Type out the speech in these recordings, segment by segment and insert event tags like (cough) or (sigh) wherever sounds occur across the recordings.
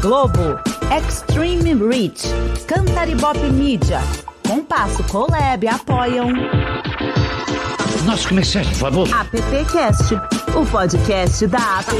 Globo, Extreme Reach, Cantaribop Media, Compasso Colab apoiam. Nosso comerciante, por favor. AppCast, o podcast da App.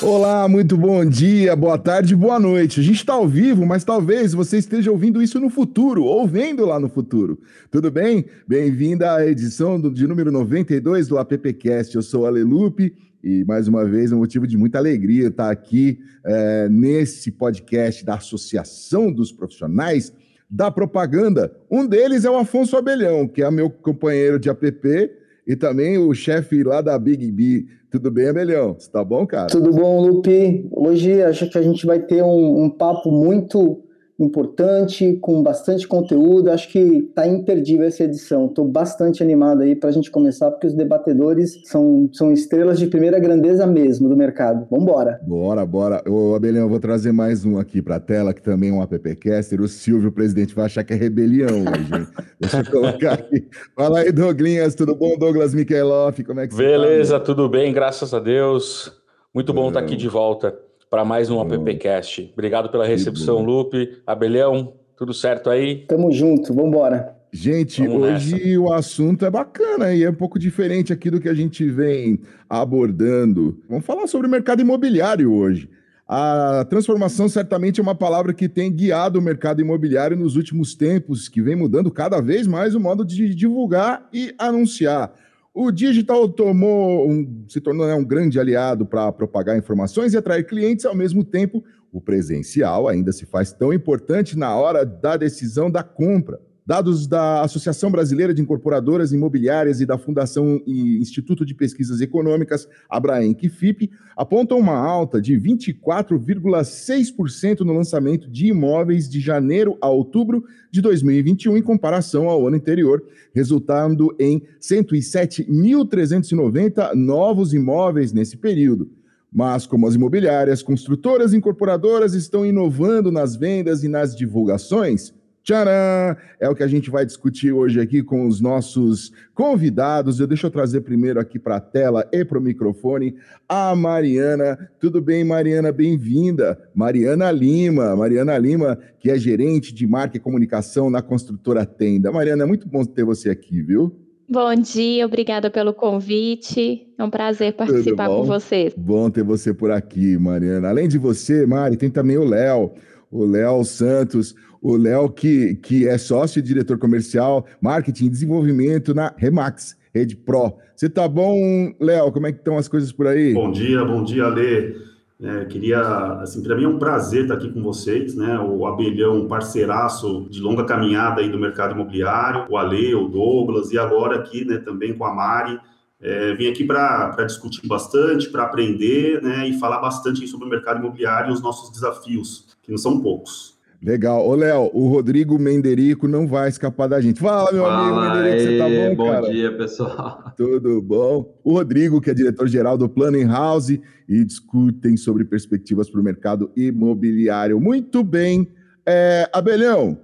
Olá, muito bom dia, boa tarde, boa noite. A gente está ao vivo, mas talvez você esteja ouvindo isso no futuro, ou vendo lá no futuro. Tudo bem? Bem-vinda à edição do, de número 92 do AppCast. Eu sou o Alelupe e, mais uma vez, é um motivo de muita alegria estar aqui é, nesse podcast da Associação dos Profissionais da Propaganda. Um deles é o Afonso Abelhão, que é meu companheiro de app e também o chefe lá da Big B. Tudo bem, Abelhão? Você tá bom, cara? Tudo bom, Lupe. Hoje acho que a gente vai ter um, um papo muito importante, com bastante conteúdo. Acho que tá imperdível essa edição. Estou bastante animado aí para a gente começar, porque os debatedores são, são estrelas de primeira grandeza mesmo do mercado. Vamos embora. Bora, bora. Ô, Abelhão, eu vou trazer mais um aqui para a tela, que também é um appcaster. O Silvio, o presidente, vai achar que é rebelião hoje, hein? (laughs) Deixa eu colocar aqui. Fala aí, Douglas. Tudo bom, Douglas Mikhailoff? Como é que você Beleza, tá, tudo bem, graças a Deus. Muito bom estar tá aqui de volta para mais um AppCast. Obrigado pela recepção, Lupe. Abelhão, tudo certo aí? Tamo junto, vamos embora. Gente, Vamos hoje nessa. o assunto é bacana e é um pouco diferente aqui do que a gente vem abordando. Vamos falar sobre o mercado imobiliário hoje. A transformação certamente é uma palavra que tem guiado o mercado imobiliário nos últimos tempos, que vem mudando cada vez mais o modo de divulgar e anunciar. O digital tomou um, se tornou né, um grande aliado para propagar informações e atrair clientes, ao mesmo tempo, o presencial ainda se faz tão importante na hora da decisão da compra. Dados da Associação Brasileira de Incorporadoras Imobiliárias e da Fundação e Instituto de Pesquisas Econômicas, Abraenc FIP, apontam uma alta de 24,6% no lançamento de imóveis de janeiro a outubro de 2021 em comparação ao ano anterior, resultando em 107.390 novos imóveis nesse período. Mas, como as imobiliárias, construtoras e incorporadoras estão inovando nas vendas e nas divulgações, Tcharam! É o que a gente vai discutir hoje aqui com os nossos convidados. Eu deixa eu trazer primeiro aqui para a tela e para o microfone a Mariana. Tudo bem, Mariana? Bem-vinda. Mariana Lima. Mariana Lima, que é gerente de marca e comunicação na construtora Tenda. Mariana, é muito bom ter você aqui, viu? Bom dia, obrigada pelo convite. É um prazer participar com vocês. Bom ter você por aqui, Mariana. Além de você, Mari, tem também o Léo, o Léo Santos o Léo, que, que é sócio e diretor comercial, marketing e desenvolvimento na Remax, Rede Pro. Você tá bom, Léo? Como é que estão as coisas por aí? Bom dia, bom dia, Lê. É, queria, assim, para mim é um prazer estar aqui com vocês, né? O Abelhão, um parceiraço de longa caminhada aí do mercado imobiliário, o Ale, o Douglas, e agora aqui, né, também com a Mari. É, vim aqui para discutir bastante, para aprender, né, e falar bastante sobre o mercado imobiliário e os nossos desafios, que não são poucos. Legal. Ô, Léo, o Rodrigo Menderico não vai escapar da gente. Fala, meu Fala amigo Menderico, você tá bom, bom cara? Bom dia, pessoal. (laughs) Tudo bom? O Rodrigo, que é diretor-geral do Planning House, e discutem sobre perspectivas para o mercado imobiliário. Muito bem. É, Abelhão,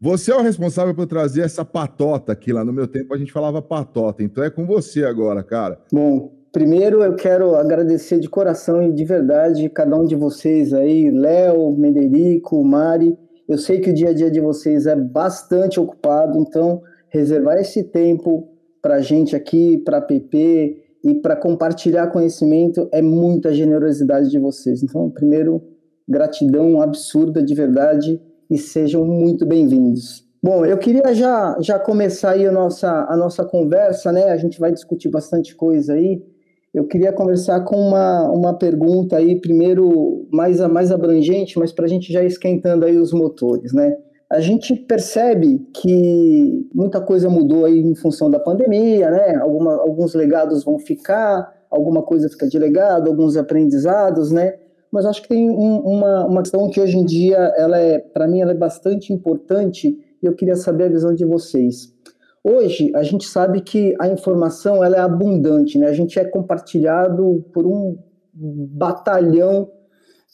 você é o responsável por trazer essa patota aqui. Lá no meu tempo a gente falava patota, então é com você agora, cara. Bom, Primeiro, eu quero agradecer de coração e de verdade cada um de vocês aí, Léo, Mederico, Mari. Eu sei que o dia a dia de vocês é bastante ocupado, então reservar esse tempo para a gente aqui, para a PP e para compartilhar conhecimento é muita generosidade de vocês. Então, primeiro, gratidão absurda de verdade e sejam muito bem-vindos. Bom, eu queria já, já começar aí a nossa, a nossa conversa, né? A gente vai discutir bastante coisa aí. Eu queria conversar com uma, uma pergunta aí, primeiro mais, mais abrangente, mas para a gente já esquentando aí os motores, né? A gente percebe que muita coisa mudou aí em função da pandemia, né? Alguma, alguns legados vão ficar, alguma coisa fica de legado, alguns aprendizados, né? Mas acho que tem um, uma, uma questão que hoje em dia, ela é, para mim, ela é bastante importante e eu queria saber a visão de vocês. Hoje, a gente sabe que a informação ela é abundante, né? a gente é compartilhado por um batalhão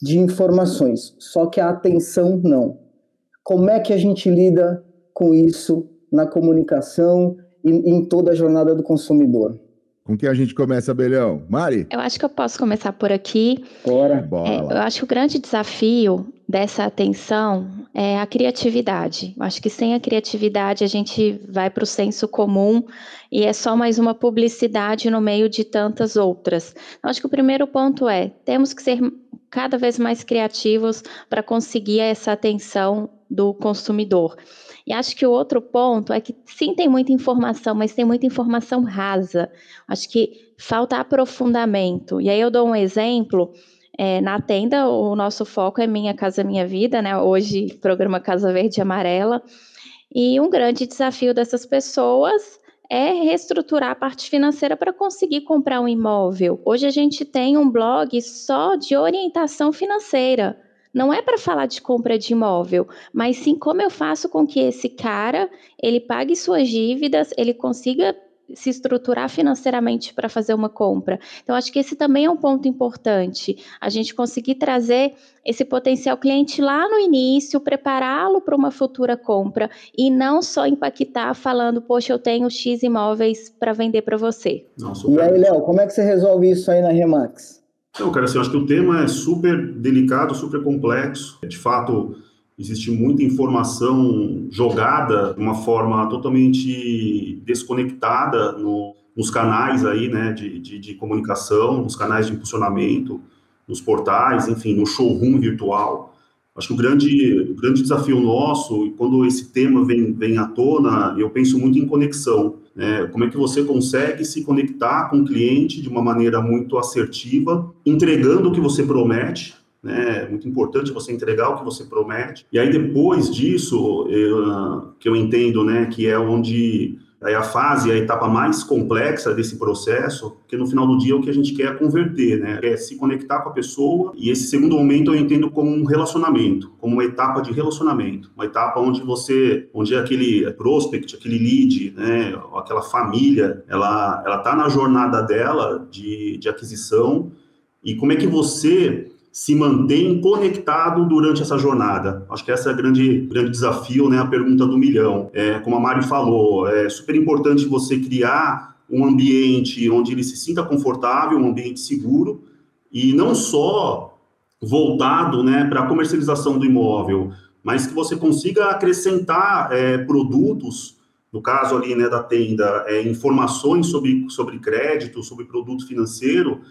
de informações, só que a atenção não. Como é que a gente lida com isso na comunicação e em toda a jornada do consumidor? Com quem a gente começa, Belhão? Mari? Eu acho que eu posso começar por aqui. Bora. É, eu acho que o grande desafio dessa atenção é a criatividade. Eu acho que sem a criatividade a gente vai para o senso comum e é só mais uma publicidade no meio de tantas outras. Acho que o primeiro ponto é: temos que ser cada vez mais criativos para conseguir essa atenção do consumidor. E acho que o outro ponto é que sim tem muita informação, mas tem muita informação rasa. Acho que falta aprofundamento. E aí eu dou um exemplo. É, na tenda, o nosso foco é Minha Casa Minha Vida, né? Hoje, programa Casa Verde e Amarela. E um grande desafio dessas pessoas é reestruturar a parte financeira para conseguir comprar um imóvel. Hoje a gente tem um blog só de orientação financeira não é para falar de compra de imóvel, mas sim como eu faço com que esse cara ele pague suas dívidas, ele consiga se estruturar financeiramente para fazer uma compra. Então, acho que esse também é um ponto importante. A gente conseguir trazer esse potencial cliente lá no início, prepará-lo para uma futura compra e não só impactar falando, poxa, eu tenho X imóveis para vender para você. e aí, Léo, como é que você resolve isso aí na Remax? Então, cara, assim, eu acho que o tema é super delicado, super complexo. De fato, existe muita informação jogada de uma forma totalmente desconectada no, nos canais aí, né, de, de, de, comunicação, nos canais de impulsionamento, nos portais, enfim, no showroom virtual. Acho que o grande, o grande desafio nosso, quando esse tema vem, vem à tona, eu penso muito em conexão. Né? Como é que você consegue se conectar com o cliente de uma maneira muito assertiva, entregando o que você promete, né? É muito importante você entregar o que você promete. E aí depois disso, eu, que eu entendo, né, que é onde é a fase, a etapa mais complexa desse processo, porque no final do dia o que a gente quer é converter, né? É se conectar com a pessoa e esse segundo momento eu entendo como um relacionamento, como uma etapa de relacionamento, uma etapa onde você, onde aquele prospect, aquele lead, né, aquela família, ela ela tá na jornada dela de, de aquisição e como é que você se mantém conectado durante essa jornada? Acho que esse é o grande, grande desafio, né? A pergunta do milhão. É, como a Mari falou, é super importante você criar um ambiente onde ele se sinta confortável, um ambiente seguro, e não só voltado né, para a comercialização do imóvel, mas que você consiga acrescentar é, produtos, no caso ali né, da tenda, é, informações sobre, sobre crédito, sobre produto financeiro,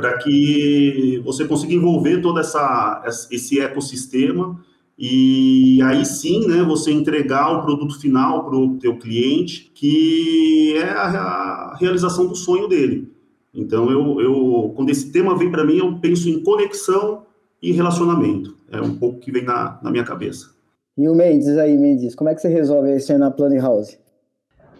para que você consiga envolver todo essa, esse ecossistema e aí sim, né, você entregar o produto final para o teu cliente, que é a, realização do sonho dele. Então, eu, eu quando esse tema vem para mim, eu penso em conexão e relacionamento. É um pouco que vem na, na minha cabeça. E o Mendes aí, Mendes, como é que você resolve isso aí na Plane House?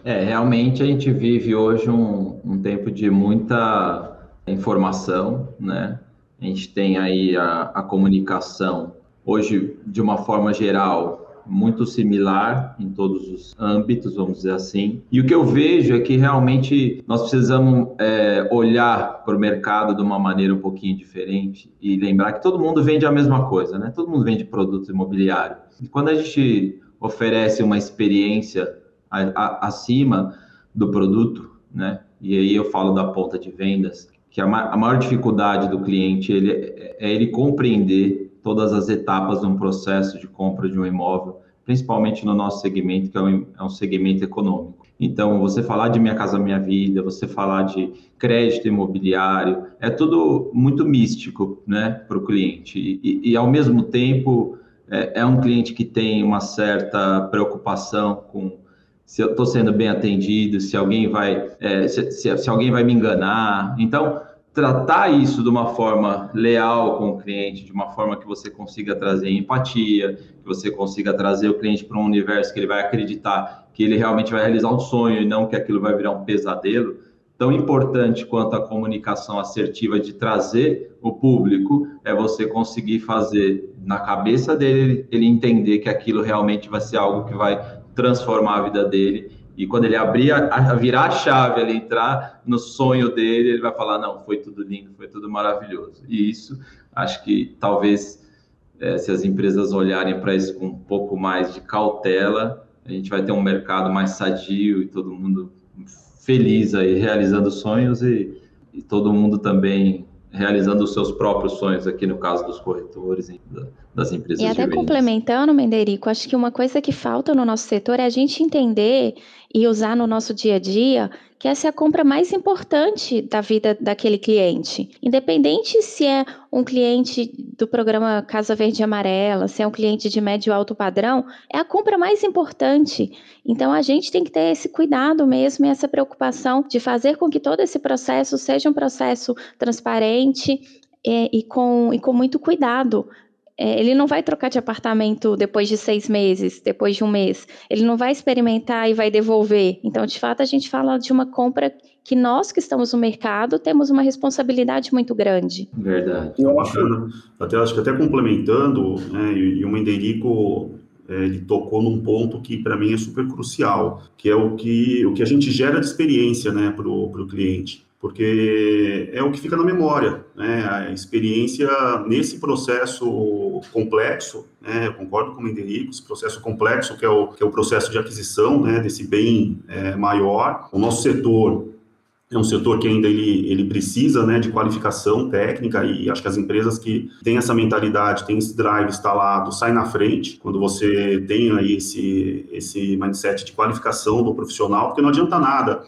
É, realmente a gente vive hoje um, um tempo de muita informação, né? A gente tem aí a, a comunicação hoje, de uma forma geral, muito similar em todos os âmbitos, vamos dizer assim. E o que eu vejo é que realmente nós precisamos é, olhar para o mercado de uma maneira um pouquinho diferente e lembrar que todo mundo vende a mesma coisa, né? Todo mundo vende produtos imobiliários. E quando a gente oferece uma experiência a, a, acima do produto, né? E aí eu falo da ponta de vendas, que a, ma a maior dificuldade do cliente ele, é ele compreender todas as etapas de um processo de compra de um imóvel, principalmente no nosso segmento, que é um, é um segmento econômico. Então, você falar de Minha Casa Minha Vida, você falar de crédito imobiliário, é tudo muito místico né, para o cliente. E, e, ao mesmo tempo, é, é um cliente que tem uma certa preocupação com se eu estou sendo bem atendido, se alguém vai, é, se, se, se, alguém vai me enganar. Então, tratar isso de uma forma leal com o cliente, de uma forma que você consiga trazer empatia, que você consiga trazer o cliente para um universo que ele vai acreditar que ele realmente vai realizar um sonho e não que aquilo vai virar um pesadelo. Tão importante quanto a comunicação assertiva de trazer o público é você conseguir fazer na cabeça dele ele entender que aquilo realmente vai ser algo que vai transformar a vida dele. E quando ele abrir, a, a, virar a chave, ele entrar no sonho dele, ele vai falar: não, foi tudo lindo, foi tudo maravilhoso. E isso, acho que talvez, é, se as empresas olharem para isso com um pouco mais de cautela, a gente vai ter um mercado mais sadio e todo mundo feliz aí, realizando sonhos e, e todo mundo também realizando os seus próprios sonhos aqui no caso dos corretores das empresas. E até complementando, Menderico, acho que uma coisa que falta no nosso setor é a gente entender e usar no nosso dia a dia que essa é a compra mais importante da vida daquele cliente. Independente se é um cliente do programa Casa Verde e Amarela, se é um cliente de médio alto padrão, é a compra mais importante. Então a gente tem que ter esse cuidado mesmo e essa preocupação de fazer com que todo esse processo seja um processo transparente e, e com, e com muito cuidado, é, ele não vai trocar de apartamento depois de seis meses, depois de um mês. Ele não vai experimentar e vai devolver. Então, de fato, a gente fala de uma compra que nós que estamos no mercado temos uma responsabilidade muito grande. Verdade. É bacana. Até, acho que até complementando, né, e, e o Menderico é, ele tocou num ponto que para mim é super crucial, que é o que, o que a gente gera de experiência né, para o cliente porque é o que fica na memória, né? A experiência nesse processo complexo, né? Eu concordo com o Menderico, esse processo complexo que é o, que é o processo de aquisição, né? Desse bem é, maior. O nosso setor é um setor que ainda ele, ele precisa né, de qualificação técnica e acho que as empresas que têm essa mentalidade, têm esse drive instalado, saem na frente quando você tem aí esse, esse mindset de qualificação do profissional, porque não adianta nada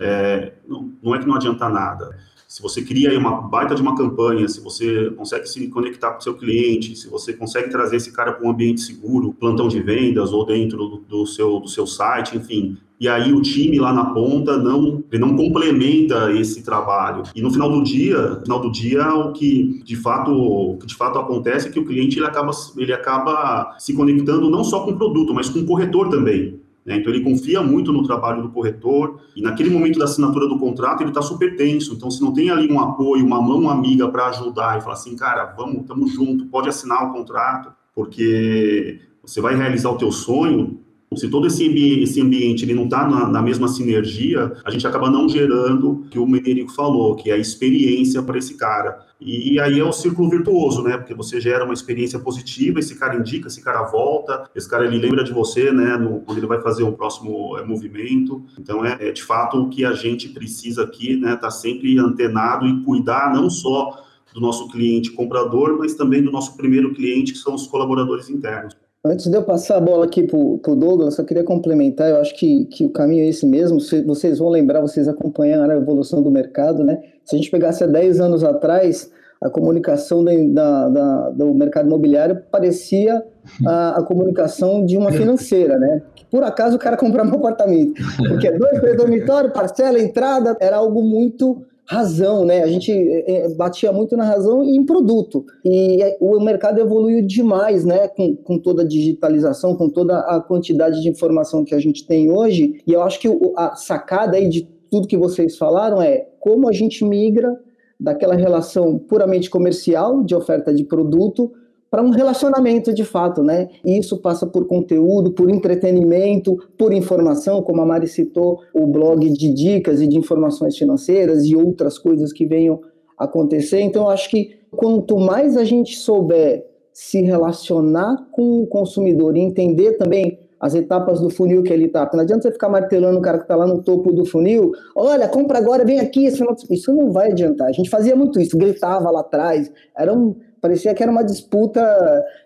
é, não, é que não adianta nada. Se você cria uma baita de uma campanha, se você consegue se conectar com o seu cliente, se você consegue trazer esse cara para um ambiente seguro, plantão de vendas ou dentro do, do, seu, do seu site, enfim, e aí o time lá na ponta não ele não complementa esse trabalho. E no final do dia, no final do dia o que de fato o que de fato acontece é que o cliente ele acaba ele acaba se conectando não só com o produto, mas com o corretor também. Né? Então, ele confia muito no trabalho do corretor e, naquele momento da assinatura do contrato, ele está super tenso. Então, se não tem ali um apoio, uma mão amiga para ajudar e falar assim, cara, vamos, estamos junto, pode assinar o contrato, porque você vai realizar o teu sonho, se todo esse, ambi esse ambiente ele não está na, na, mesma sinergia, a gente acaba não gerando o que o Mederico falou, que é a experiência para esse cara. E, e aí é o círculo virtuoso, né? Porque você gera uma experiência positiva, esse cara indica, esse cara volta, esse cara ele lembra de você, né? No, quando ele vai fazer um próximo é, movimento. Então é, é, de fato o que a gente precisa aqui, né? Tá sempre antenado e cuidar não só do nosso cliente comprador, mas também do nosso primeiro cliente, que são os colaboradores internos. Antes de eu passar a bola aqui para o Douglas, eu queria complementar, eu acho que, que o caminho é esse mesmo, vocês vão lembrar, vocês acompanharam a evolução do mercado, né? Se a gente pegasse há 10 anos atrás, a comunicação da, da, do mercado imobiliário parecia a, a, comunicação de uma financeira, né? Por acaso o cara comprar um apartamento, porque é dois, três dormitórios, parcela, entrada, era algo muito razão, né? A gente é, é, batia muito na razão e em produto. E é, o mercado evoluiu demais, né? Com, com toda a digitalização, com toda a quantidade de informação que a gente tem hoje. E eu acho que a sacada aí de tudo que vocês falaram é como a gente migra daquela relação puramente comercial de oferta de produto para um relacionamento de fato, né? E isso passa por conteúdo, por entretenimento, por informação, como a Mari citou, o blog de dicas e de informações financeiras e outras coisas que venham acontecer. Então, acho que quanto mais a gente souber se relacionar com o consumidor e entender também as etapas do funil que ele está. Não adianta você ficar martelando o cara que está lá no topo do funil. Olha, compra agora, vem aqui. Isso não vai adiantar. A gente fazia muito isso, gritava lá atrás. Era um, parecia que era uma disputa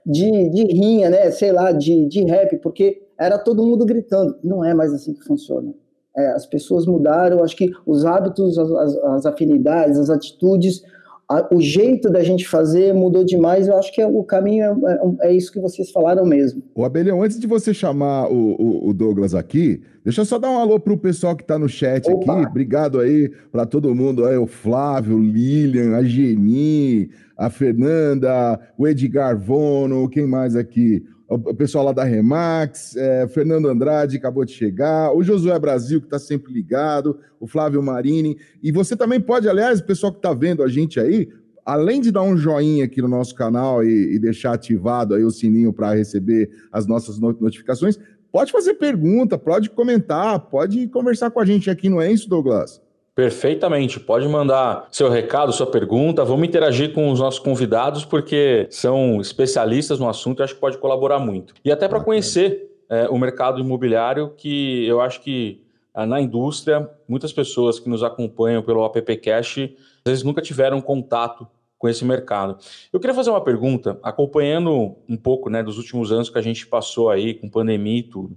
de, de rinha, né? Sei lá, de, de rap, porque era todo mundo gritando. Não é mais assim que funciona. É, as pessoas mudaram, acho que os hábitos, as, as, as afinidades, as atitudes a, o jeito da gente fazer mudou demais. Eu acho que é, o caminho é, é, é, isso que vocês falaram mesmo. O Abelhão, antes de você chamar o, o, o Douglas aqui, deixa eu só dar um alô pro pessoal que está no chat Opa. aqui. Obrigado aí para todo mundo. Aí, o Flávio, Lilian, a Geni, a Fernanda, o Edgar Vono, quem mais aqui? O pessoal lá da Remax, é, Fernando Andrade acabou de chegar, o Josué Brasil, que está sempre ligado, o Flávio Marini. E você também pode, aliás, o pessoal que está vendo a gente aí, além de dar um joinha aqui no nosso canal e, e deixar ativado aí o sininho para receber as nossas notificações, pode fazer pergunta, pode comentar, pode conversar com a gente aqui, não é isso, Douglas? Perfeitamente. Pode mandar seu recado, sua pergunta. Vamos interagir com os nossos convidados, porque são especialistas no assunto e acho que pode colaborar muito. E até para conhecer é, o mercado imobiliário, que eu acho que ah, na indústria, muitas pessoas que nos acompanham pelo AppCast, às vezes nunca tiveram contato com esse mercado. Eu queria fazer uma pergunta, acompanhando um pouco né, dos últimos anos que a gente passou aí com pandemia e tudo.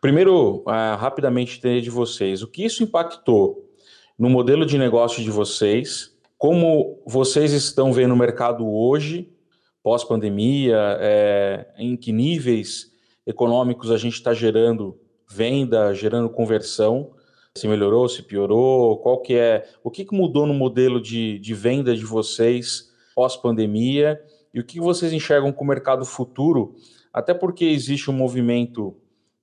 Primeiro, uh, rapidamente entender de vocês, o que isso impactou no modelo de negócio de vocês, como vocês estão vendo o mercado hoje, pós-pandemia, é, em que níveis econômicos a gente está gerando venda, gerando conversão, se melhorou, se piorou, qual que é, o que, que mudou no modelo de, de venda de vocês pós-pandemia? E o que vocês enxergam com o mercado futuro, até porque existe um movimento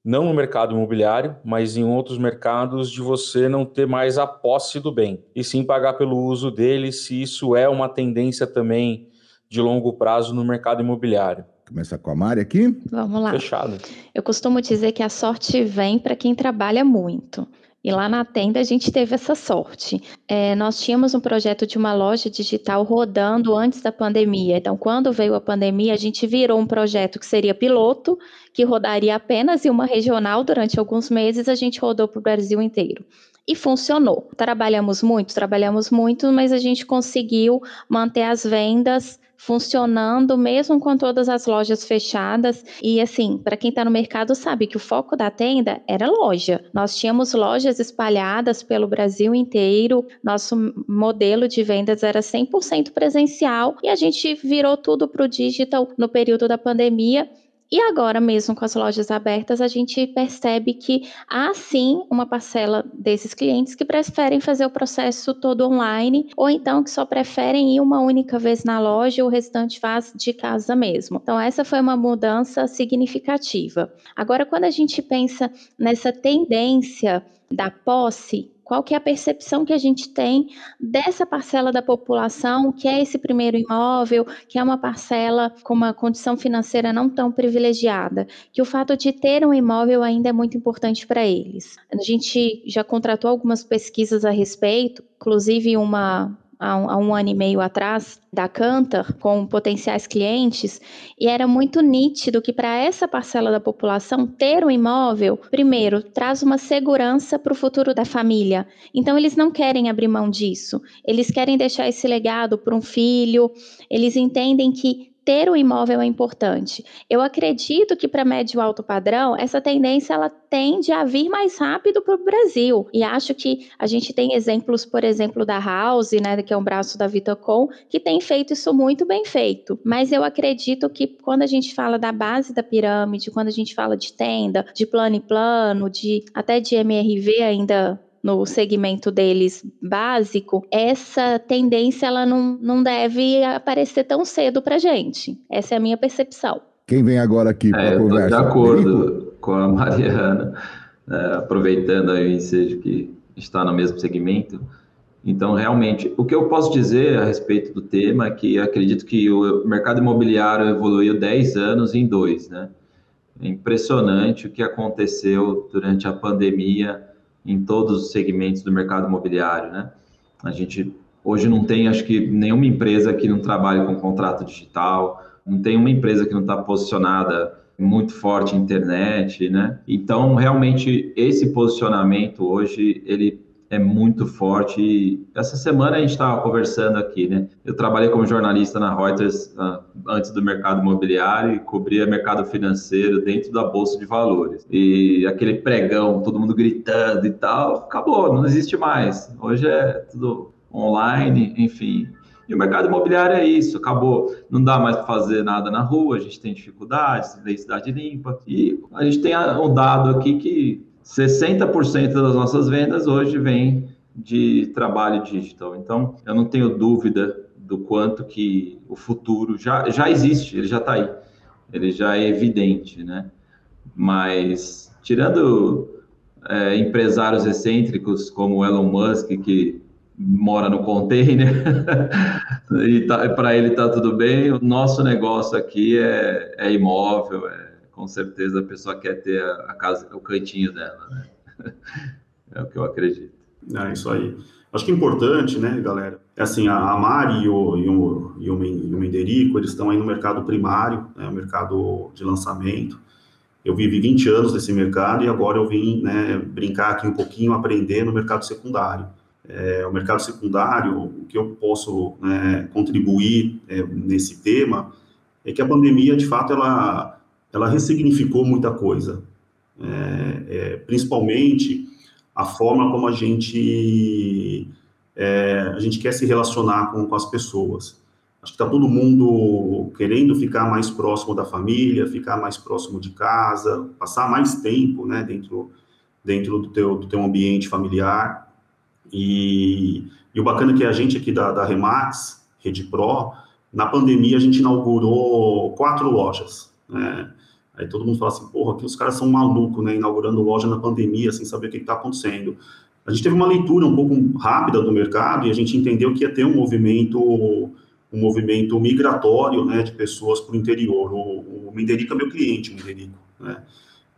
não no mercado imobiliário, mas em outros mercados de você não ter mais a posse do bem, e sim pagar pelo uso dele, se isso é uma tendência também de longo prazo no mercado imobiliário. Começa com a Mari aqui? Vamos lá. Fechado. Eu costumo dizer que a sorte vem para quem trabalha muito. E lá na tenda a gente teve essa sorte. É, nós tínhamos um projeto de uma loja digital rodando antes da pandemia. Então, quando veio a pandemia, a gente virou um projeto que seria piloto, que rodaria apenas em uma regional durante alguns meses, a gente rodou para o Brasil inteiro. E funcionou. Trabalhamos muito, trabalhamos muito, mas a gente conseguiu manter as vendas funcionando mesmo com todas as lojas fechadas. E assim, para quem está no mercado sabe que o foco da tenda era loja. Nós tínhamos lojas espalhadas pelo Brasil inteiro. Nosso modelo de vendas era 100% presencial e a gente virou tudo para o digital no período da pandemia e agora mesmo com as lojas abertas, a gente percebe que há sim uma parcela desses clientes que preferem fazer o processo todo online, ou então que só preferem ir uma única vez na loja e o restante faz de casa mesmo. Então, essa foi uma mudança significativa. Agora, quando a gente pensa nessa tendência da posse, qual que é a percepção que a gente tem dessa parcela da população que é esse primeiro imóvel, que é uma parcela com uma condição financeira não tão privilegiada, que o fato de ter um imóvel ainda é muito importante para eles. A gente já contratou algumas pesquisas a respeito, inclusive uma há um, há um, ano e meio atrás da Cantor com potenciais clientes e era muito nítido que para essa parcela da população ter um imóvel, primeiro, traz uma segurança para o futuro da família. Então eles não querem abrir mão disso. Eles querem deixar esse legado para um filho. Eles entendem que ter o imóvel é importante. Eu acredito que para médio alto padrão, essa tendência ela tende a vir mais rápido para o Brasil. E acho que a gente tem exemplos, por exemplo, da House, né, que é um braço da Vitacom, que tem feito isso muito bem feito. Mas eu acredito que quando a gente fala da base da pirâmide, quando a gente fala de tenda, de plano e plano, de até de MRV ainda no segmento deles básico, essa tendência ela não, não deve aparecer tão cedo para gente. Essa é a minha percepção. Quem vem agora aqui para é, a conversa? De acordo com a (laughs) Mariana, é, aproveitando o ensejo que está no mesmo segmento. Então, realmente, o que eu posso dizer a respeito do tema é que acredito que o mercado imobiliário evoluiu 10 anos em dois, né? É impressionante o que aconteceu durante a pandemia em todos os segmentos do mercado imobiliário, né? A gente hoje não tem, acho que, nenhuma empresa que não trabalhe com contrato digital, não tem uma empresa que não está posicionada muito forte em internet, né? Então, realmente, esse posicionamento hoje, ele é muito forte. E essa semana a gente estava conversando aqui, né? Eu trabalhei como jornalista na Reuters uh, antes do mercado imobiliário e cobria mercado financeiro dentro da bolsa de valores. E aquele pregão, todo mundo gritando e tal, acabou, não existe mais. Hoje é tudo online, enfim. E o mercado imobiliário é isso, acabou. Não dá mais para fazer nada na rua, a gente tem dificuldades, lei cidade limpa. E a gente tem um dado aqui que 60% das nossas vendas hoje vem de trabalho digital. Então, eu não tenho dúvida do quanto que o futuro já, já existe, ele já está aí, ele já é evidente, né? Mas, tirando é, empresários excêntricos como Elon Musk, que mora no container (laughs) e tá, para ele está tudo bem, o nosso negócio aqui é, é imóvel, é com certeza a pessoa quer ter a, casa, o cantinho dela, né? (laughs) É o que eu acredito. É isso aí. Acho que é importante, né, galera? É assim, a Mari e o, e o, e o Menderico, eles estão aí no mercado primário, né, o mercado de lançamento. eu vivi 20 anos nesse mercado e agora eu vim né, brincar aqui um pouquinho, aprender no mercado secundário. É, o mercado secundário, o que eu posso né, contribuir é, nesse tema é que a pandemia, de fato, ela, ela ressignificou muita coisa, é, é principalmente a forma como a gente, é, a gente quer se relacionar com, com as pessoas. Acho que está todo mundo querendo ficar mais próximo da família, ficar mais próximo de casa, passar mais tempo, né, dentro, dentro do, teu, do teu ambiente familiar. E, e o bacana é que a gente aqui da, da Remax, Rede Pro, na pandemia a gente inaugurou quatro lojas, né? Aí todo mundo fala assim, porra, que os caras são malucos, né, inaugurando loja na pandemia, sem saber o que está acontecendo. A gente teve uma leitura um pouco rápida do mercado e a gente entendeu que ia ter um movimento um movimento migratório né, de pessoas para o interior. O, o Menderico é meu cliente, o Menderico. Né?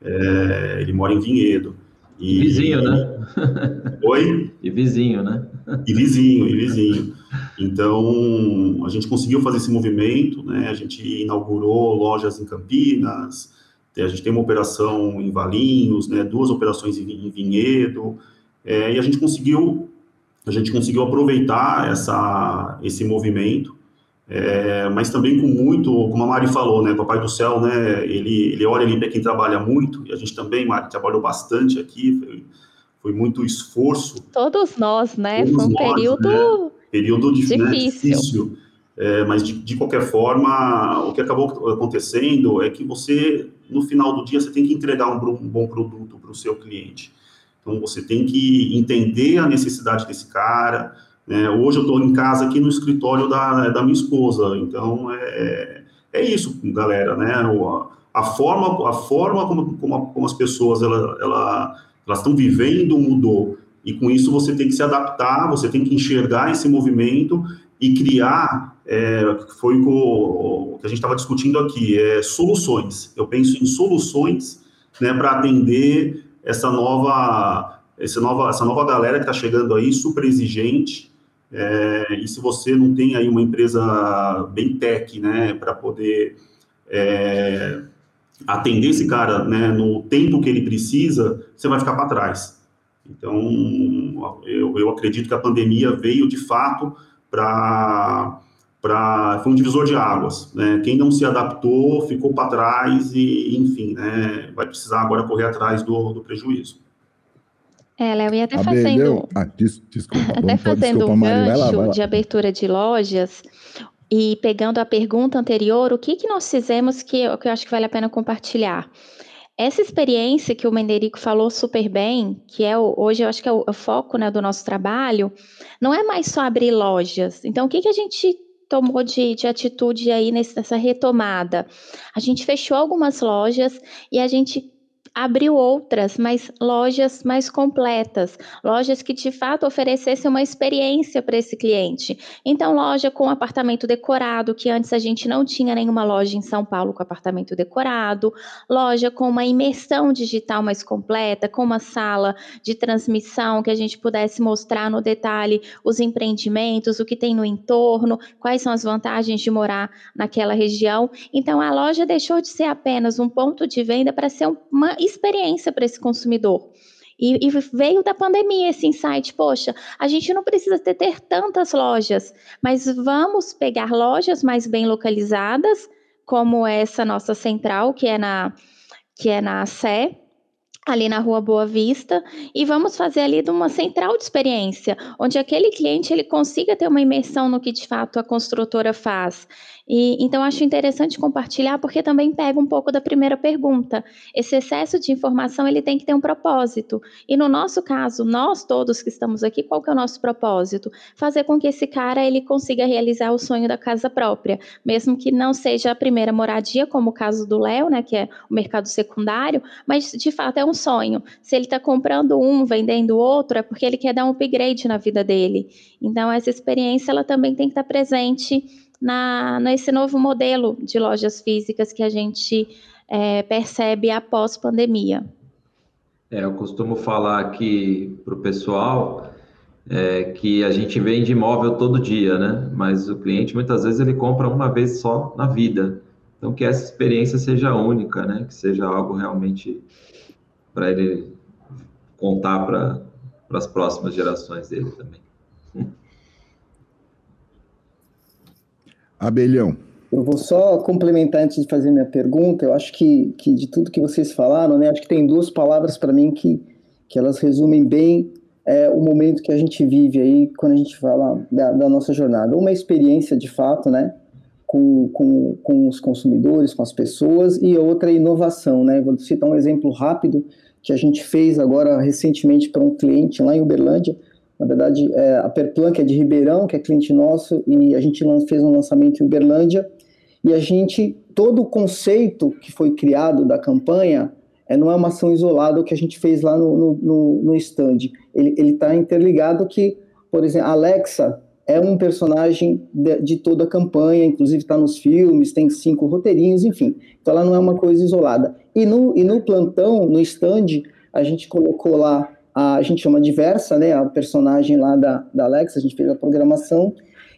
É, ele mora em Vinhedo. E, vizinho, né? Oi? (laughs) E vizinho, né? E vizinho, e vizinho. Então, a gente conseguiu fazer esse movimento, né? A gente inaugurou lojas em Campinas, a gente tem uma operação em Valinhos, né? Duas operações em Vinhedo, é, e a gente conseguiu a gente conseguiu aproveitar essa, esse movimento é, mas também com muito, como a Mari falou, né, Papai do Céu, né, ele, ele olha ali para quem trabalha muito, e a gente também, Mari, trabalhou bastante aqui, foi, foi muito esforço. Todos nós, né, Todos foi um nós, período, né, período difícil. Né, difícil. É, mas de, de, qualquer forma, o que acabou acontecendo é que você, no final do dia, você tem que entregar um, um bom produto para o seu cliente. Então, você tem que entender a necessidade desse cara, é, hoje eu estou em casa aqui no escritório da, da minha esposa, então é, é isso, galera, né? A, a forma, a forma como, como, como as pessoas ela, ela, elas estão vivendo mudou, e com isso você tem que se adaptar, você tem que enxergar esse movimento e criar, é, foi o, que a gente estava discutindo aqui, é, soluções. Eu penso em soluções né, para atender essa nova, essa nova, essa nova galera que está chegando aí, super exigente, é, e se você não tem aí uma empresa bem tech, né, para poder é, atender esse cara, né, no tempo que ele precisa, você vai ficar para trás. Então, eu, eu acredito que a pandemia veio de fato para para foi um divisor de águas, né? Quem não se adaptou ficou para trás e, enfim, né? Vai precisar agora correr atrás do, do prejuízo. É, Léo, e até fazendo, ah, des, desculpa, (laughs) até fazendo desculpa, um gancho de abertura de lojas e pegando a pergunta anterior, o que, que nós fizemos que, que eu acho que vale a pena compartilhar? Essa experiência que o Menderico falou super bem, que é o, hoje eu acho que é o, o foco né, do nosso trabalho, não é mais só abrir lojas. Então, o que, que a gente tomou de, de atitude aí nessa retomada? A gente fechou algumas lojas e a gente abriu outras, mas lojas mais completas, lojas que de fato oferecessem uma experiência para esse cliente. Então, loja com apartamento decorado, que antes a gente não tinha nenhuma loja em São Paulo com apartamento decorado, loja com uma imersão digital mais completa, com uma sala de transmissão que a gente pudesse mostrar no detalhe os empreendimentos, o que tem no entorno, quais são as vantagens de morar naquela região. Então, a loja deixou de ser apenas um ponto de venda para ser uma experiência para esse consumidor. E, e, veio da pandemia esse insight, poxa, a gente não precisa ter, ter tantas lojas, mas vamos pegar lojas mais bem localizadas, como essa nossa central, que é na, que é na Sé, ali na Rua Boa Vista e vamos fazer ali de uma central de experiência, onde aquele cliente ele consiga ter uma imersão no que de fato a construtora faz. E então acho interessante compartilhar porque também pega um pouco da primeira pergunta. Esse excesso de informação ele tem que ter um propósito. E no nosso caso, nós todos que estamos aqui, qual que é o nosso propósito? Fazer com que esse cara ele consiga realizar o sonho da casa própria, mesmo que não seja a primeira moradia, como o caso do Léo, né, que é o mercado secundário, mas de fato é um sonho. Se ele está comprando um, vendendo outro, é porque ele quer dar um upgrade na vida dele. Então essa experiência ela também tem que estar presente na, nesse novo modelo de lojas físicas que a gente é, percebe após pandemia. É, eu costumo falar aqui para o pessoal é, que a gente vende imóvel todo dia, né? Mas o cliente muitas vezes ele compra uma vez só na vida. Então, que essa experiência seja única, né? Que seja algo realmente para ele contar para as próximas gerações dele também. (laughs) Abelhão. Eu vou só complementar antes de fazer minha pergunta. Eu acho que, que de tudo que vocês falaram, né, acho que tem duas palavras para mim que, que elas resumem bem é, o momento que a gente vive aí quando a gente fala da, da nossa jornada. Uma experiência de fato, né, com, com, com os consumidores, com as pessoas, e outra inovação. Né? Vou citar um exemplo rápido que a gente fez agora recentemente para um cliente lá em Uberlândia. Na verdade, é, a Perplan, que é de Ribeirão, que é cliente nosso, e a gente fez um lançamento em Uberlândia, e a gente, todo o conceito que foi criado da campanha, é, não é uma ação isolada que a gente fez lá no, no, no stand. Ele está interligado que, por exemplo, Alexa é um personagem de, de toda a campanha, inclusive está nos filmes, tem cinco roteirinhos, enfim. Então ela não é uma coisa isolada. E no, e no plantão, no stand, a gente colocou lá, a, gente chama diversa, né, a personagem lá da, da Alexa, a gente fez a programação,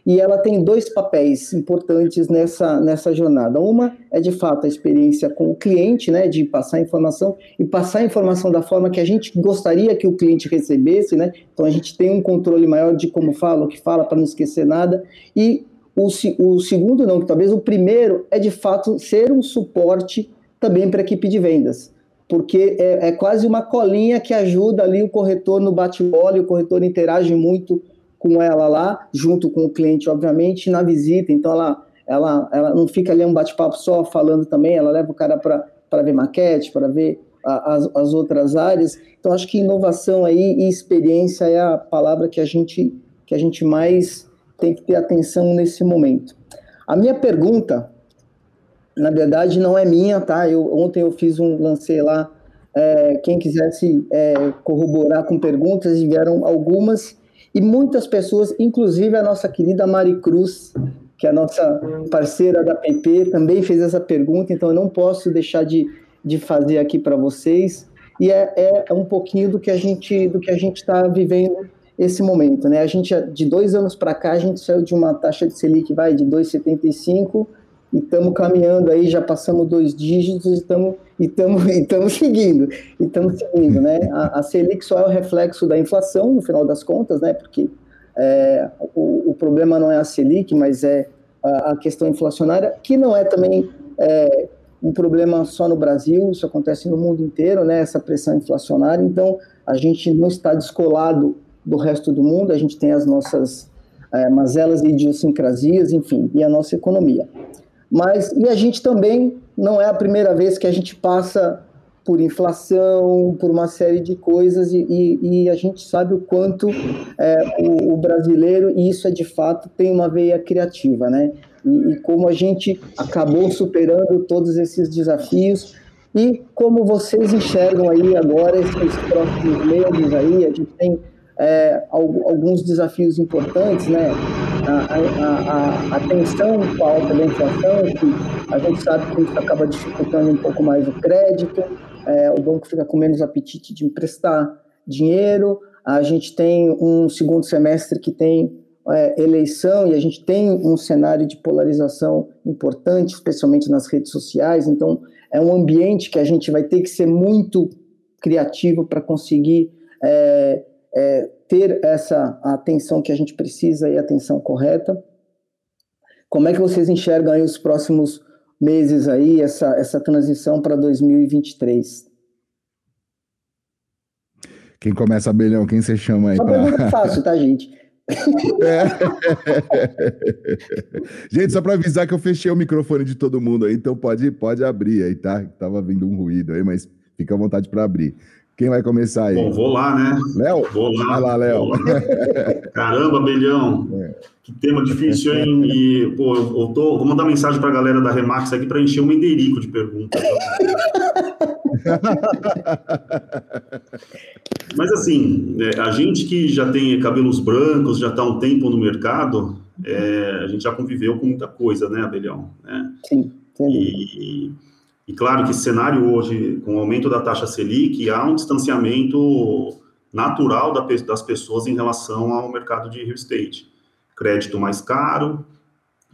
e ela tem dois papéis importantes nessa, nessa jornada. Uma é, de fato, a experiência com o cliente, né, de passar informação e passar a informação da forma que a gente gostaria que o cliente recebesse, né? Então a gente tem um controle maior de como fala, o que fala, para não esquecer nada. E o, o segundo, não, talvez o primeiro, é de fato ser um suporte também para a equipe de vendas porque é, é, quase uma colinha que ajuda ali o corretor no bate-bola, o corretor interage muito com ela lá, junto com o cliente, obviamente, na visita. Então, ela, ela, ela não fica ali um bate-papo só falando também, ela leva o cara para ver maquete, para ver a, as, as outras áreas. Então, acho que inovação aí e experiência é a palavra que a gente, que a gente mais tem que ter atenção nesse momento. A minha pergunta, na verdade, não é minha, tá? Eu, ontem eu fiz um, lancei lá, é, quem quisesse é, corroborar com perguntas, vieram algumas, e muitas pessoas, inclusive a nossa querida Mari Cruz, que é a nossa parceira da PP, também fez essa pergunta, então eu não posso deixar de, de fazer aqui para vocês. E é, é um pouquinho do que a gente do que a gente está vivendo esse momento, né? A gente de dois anos para cá a gente saiu de uma taxa de selic vai de 2,75 e estamos caminhando aí, já passamos dois dígitos e estamos (laughs) seguindo, estamos seguindo, né? A, a, Selic só é o reflexo da inflação, no final das contas, né? Porque é, o, o, problema não é a Selic, mas é a, a questão inflacionária, que não é também é, um problema só no Brasil, isso acontece no mundo inteiro, né? Essa pressão inflacionária, então a gente não está descolado do resto do mundo, a gente tem as nossas é, mazelas e idiosincrasias, enfim, e a nossa economia. Mas, e a gente também, não é a primeira vez que a gente passa por inflação, por uma série de coisas, e, e, e a gente sabe o quanto é, o, o, brasileiro, e isso é de fato, tem uma veia criativa, né? E, e como a gente acabou superando todos esses desafios, e como vocês enxergam aí agora esses próximos meses aí, a gente tem é, alguns desafios importantes, né? A, a, a, tensão com a alta da inflação, que a gente sabe que isso acaba dificultando um pouco mais o crédito, é, o banco fica com menos apetite de emprestar dinheiro, a gente tem um segundo semestre que tem é, eleição e a gente tem um cenário de polarização importante, especialmente nas redes sociais, então é um ambiente que a gente vai ter que ser muito criativo para conseguir é, é, ter essa atenção que a gente precisa e a atenção correta. Como é que vocês enxergam aí os próximos meses aí, essa, essa transição para 2023? Quem começa, Abelhão? Quem você chama aí? Uma pra... pergunta fácil, tá, gente? É. (laughs) Gente, só para avisar que eu fechei o microfone de todo mundo aí, então pode, pode abrir aí, tá? Tava vindo um ruído aí, mas fica à vontade para abrir. Quem vai começar aí? Bom, vou lá, né? Léo? Vou lá. Vai lá, Léo. Caramba, Belhão. É. Que tema difícil, hein? E, pô, eu, tô, vou mandar mensagem para a galera da Remax aqui para encher o Menderico de perguntas. (laughs) Mas, assim, é, a gente que já tem cabelos brancos, já está um tempo no mercado, é, a gente já conviveu com muita coisa, né, Abelhão? Né? Sim, sim. E e claro que esse cenário hoje, com o aumento da taxa Selic, há um distanciamento natural das pessoas em relação ao mercado de real estate. Crédito mais caro,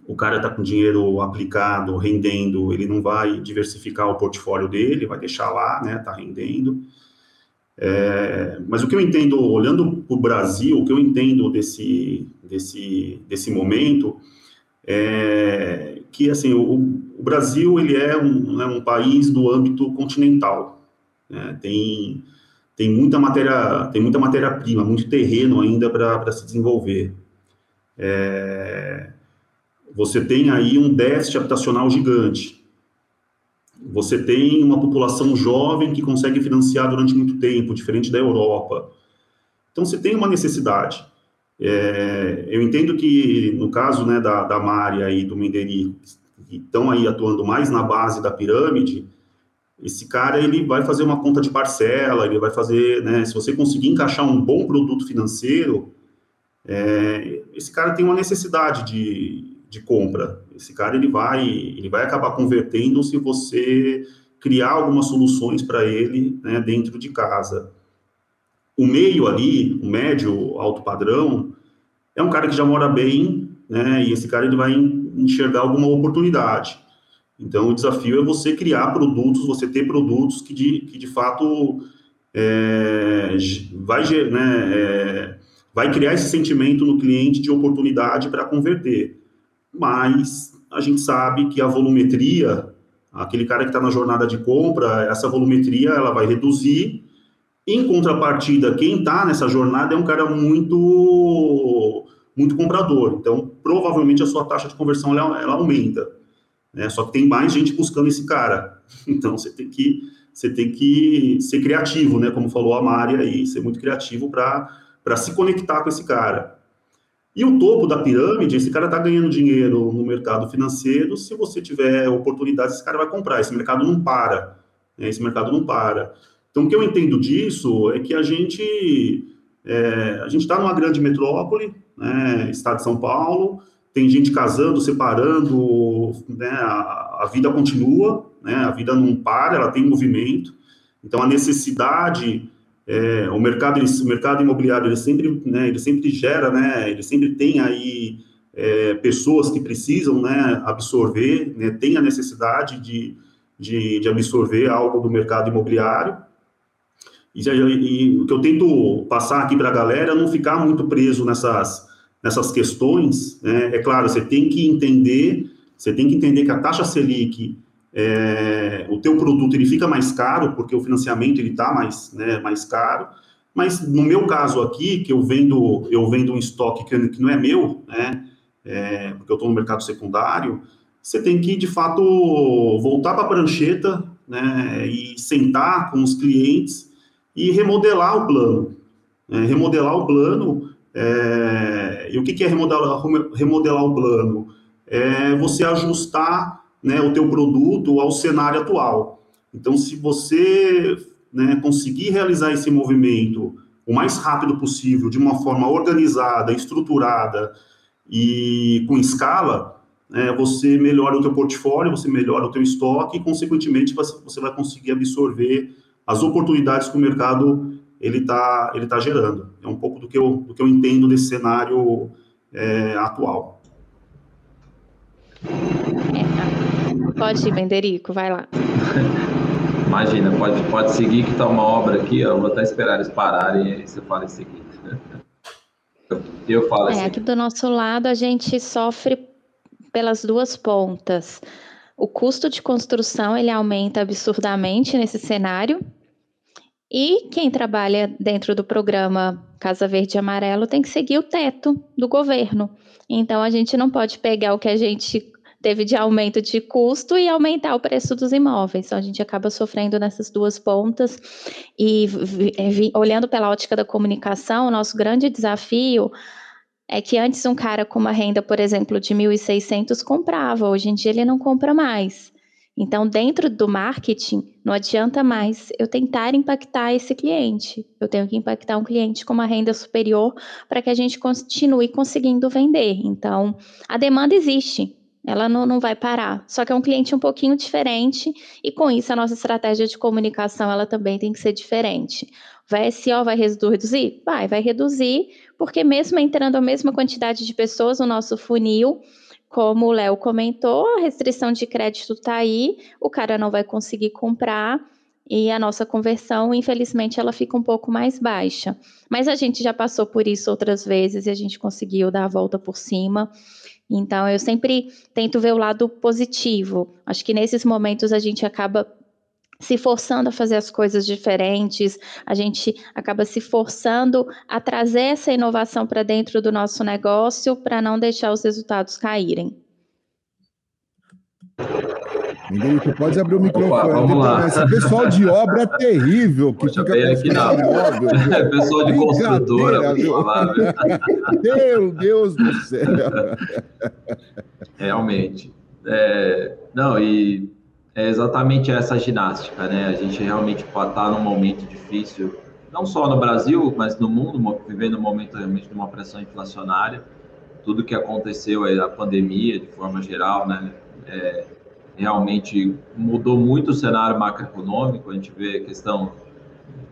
o cara está com dinheiro aplicado, rendendo, ele não vai diversificar o portfólio dele, vai deixar lá, né, tá rendendo. É, mas o que eu entendo, olhando para o Brasil, o que eu entendo desse, desse, desse momento é que, assim, o, o Brasil, ele é um, é um país do âmbito continental, né, tem, tem muita matéria, tem muita matéria-prima, muito terreno ainda para se desenvolver. É, você tem aí um déficit habitacional gigante. Você tem uma população jovem que consegue financiar durante muito tempo, diferente da Europa. Então, você tem uma necessidade. É, eu entendo que, no caso né, da, da Mária e do Menderico, que estão aí atuando mais na base da pirâmide, esse cara ele vai fazer uma conta de parcela, ele vai fazer, né, se você conseguir encaixar um bom produto financeiro, é, esse cara tem uma necessidade de, de compra. Esse cara ele vai, ele vai acabar convertendo se você criar algumas soluções para ele né, dentro de casa. O meio ali, o médio, alto padrão, é um cara que já mora bem, né, e esse cara ele vai enxergar alguma oportunidade. Então, o desafio é você criar produtos, você ter produtos que de, que de fato é, vai, né, é, vai criar esse sentimento no cliente de oportunidade para converter mas a gente sabe que a volumetria, aquele cara que está na jornada de compra, essa volumetria ela vai reduzir. Em contrapartida, quem está nessa jornada é um cara muito muito comprador. Então, provavelmente a sua taxa de conversão ela, ela aumenta. Né? Só que tem mais gente buscando esse cara. (laughs) Então, você tem que você tem que ser criativo, né? Como falou a Mari aí, ser muito criativo para se conectar com esse cara. E o topo da pirâmide, esse cara está ganhando dinheiro no mercado financeiro, se você tiver oportunidade, esse cara vai comprar, esse mercado não para, né? esse mercado não para. Então, o que eu entendo disso é que a gente é, a gente está numa grande metrópole, né, estado de São Paulo, tem gente casando, separando, né, a, a vida continua, né, a vida não para, ela tem movimento, então a necessidade é, o mercado o mercado imobiliário ele sempre né, ele sempre gera né ele sempre tem aí é, pessoas que precisam né absorver né, tem a necessidade de, de, de absorver algo do mercado imobiliário e, e, o que eu tento passar aqui para a galera é não ficar muito preso nessas nessas questões né? é claro você tem que entender você tem que entender que a taxa selic é, o teu produto ele fica mais caro porque o financiamento ele está mais, né, mais caro. Mas no meu caso aqui, que eu vendo eu vendo um estoque que, não é meu, né, é, porque eu estou no mercado secundário, você tem que de fato voltar para a prancheta, né, e sentar com os clientes e remodelar o plano, né, remodelar o plano. É, e o que, que é remodelar, remodelar o plano? É você ajustar né, o teu produto ao cenário atual. Então, se você né, conseguir realizar esse movimento o mais rápido possível, de uma forma organizada, estruturada e com escala, né, você melhora o teu portfólio, você melhora o teu estoque e, consequentemente, você vai conseguir absorver as oportunidades que o mercado ele está ele tá gerando. É um pouco do que eu, do que eu entendo desse cenário é, atual. Pode ir, Benderico, vai lá. (laughs) Imagina, pode, pode seguir que tá uma obra aqui, eu vou até esperar eles pararem e aí você fala em seguida. (laughs) Eu falo é, assim. Aqui do nosso lado a gente sofre pelas duas pontas. O custo de construção ele aumenta absurdamente nesse cenário. E quem trabalha dentro do programa Casa Verde e Amarelo tem que seguir o teto do governo. Então a gente não pode pegar o que a gente teve de aumento de custo e aumentar o preço dos imóveis. Então, a gente acaba sofrendo nessas duas pontas. E é, olhando pela ótica da comunicação, o nosso grande desafio é que antes um cara com uma renda, por exemplo, de 1.600 comprava, hoje em dia ele não compra mais. Então, dentro do marketing, não adianta mais eu tentar impactar esse cliente. Eu tenho que impactar um cliente com uma renda superior para que a gente continue conseguindo vender. Então, a demanda existe, ela não, não vai parar. Só que é um cliente um pouquinho diferente e com isso a nossa estratégia de comunicação ela também tem que ser diferente. O VSO vai reduzir? Vai, vai reduzir, porque mesmo entrando a mesma quantidade de pessoas no nosso funil, como o Léo comentou, a restrição de crédito está aí, o cara não vai conseguir comprar e a nossa conversão, infelizmente, ela fica um pouco mais baixa. Mas a gente já passou por isso outras vezes e a gente conseguiu dar a volta por cima. Então, eu sempre tento ver o lado positivo. Acho que nesses momentos a gente acaba se forçando a fazer as coisas diferentes, a gente acaba se forçando a trazer essa inovação para dentro do nosso negócio para não deixar os resultados caírem. tu pode abrir o microfone. Opa, vamos lá. Esse pessoal de obra é terrível. Que Poxa, fica aqui na obra, (laughs) pessoal de construtora, (laughs) Meu Deus do céu. (laughs) Realmente. É, não, e é exatamente essa ginástica, né? A gente realmente está num momento difícil, não só no Brasil, mas no mundo, vivendo um momento realmente de uma pressão inflacionária. Tudo que aconteceu aí, a pandemia, de forma geral, né? É, realmente mudou muito o cenário macroeconômico. A gente vê a questão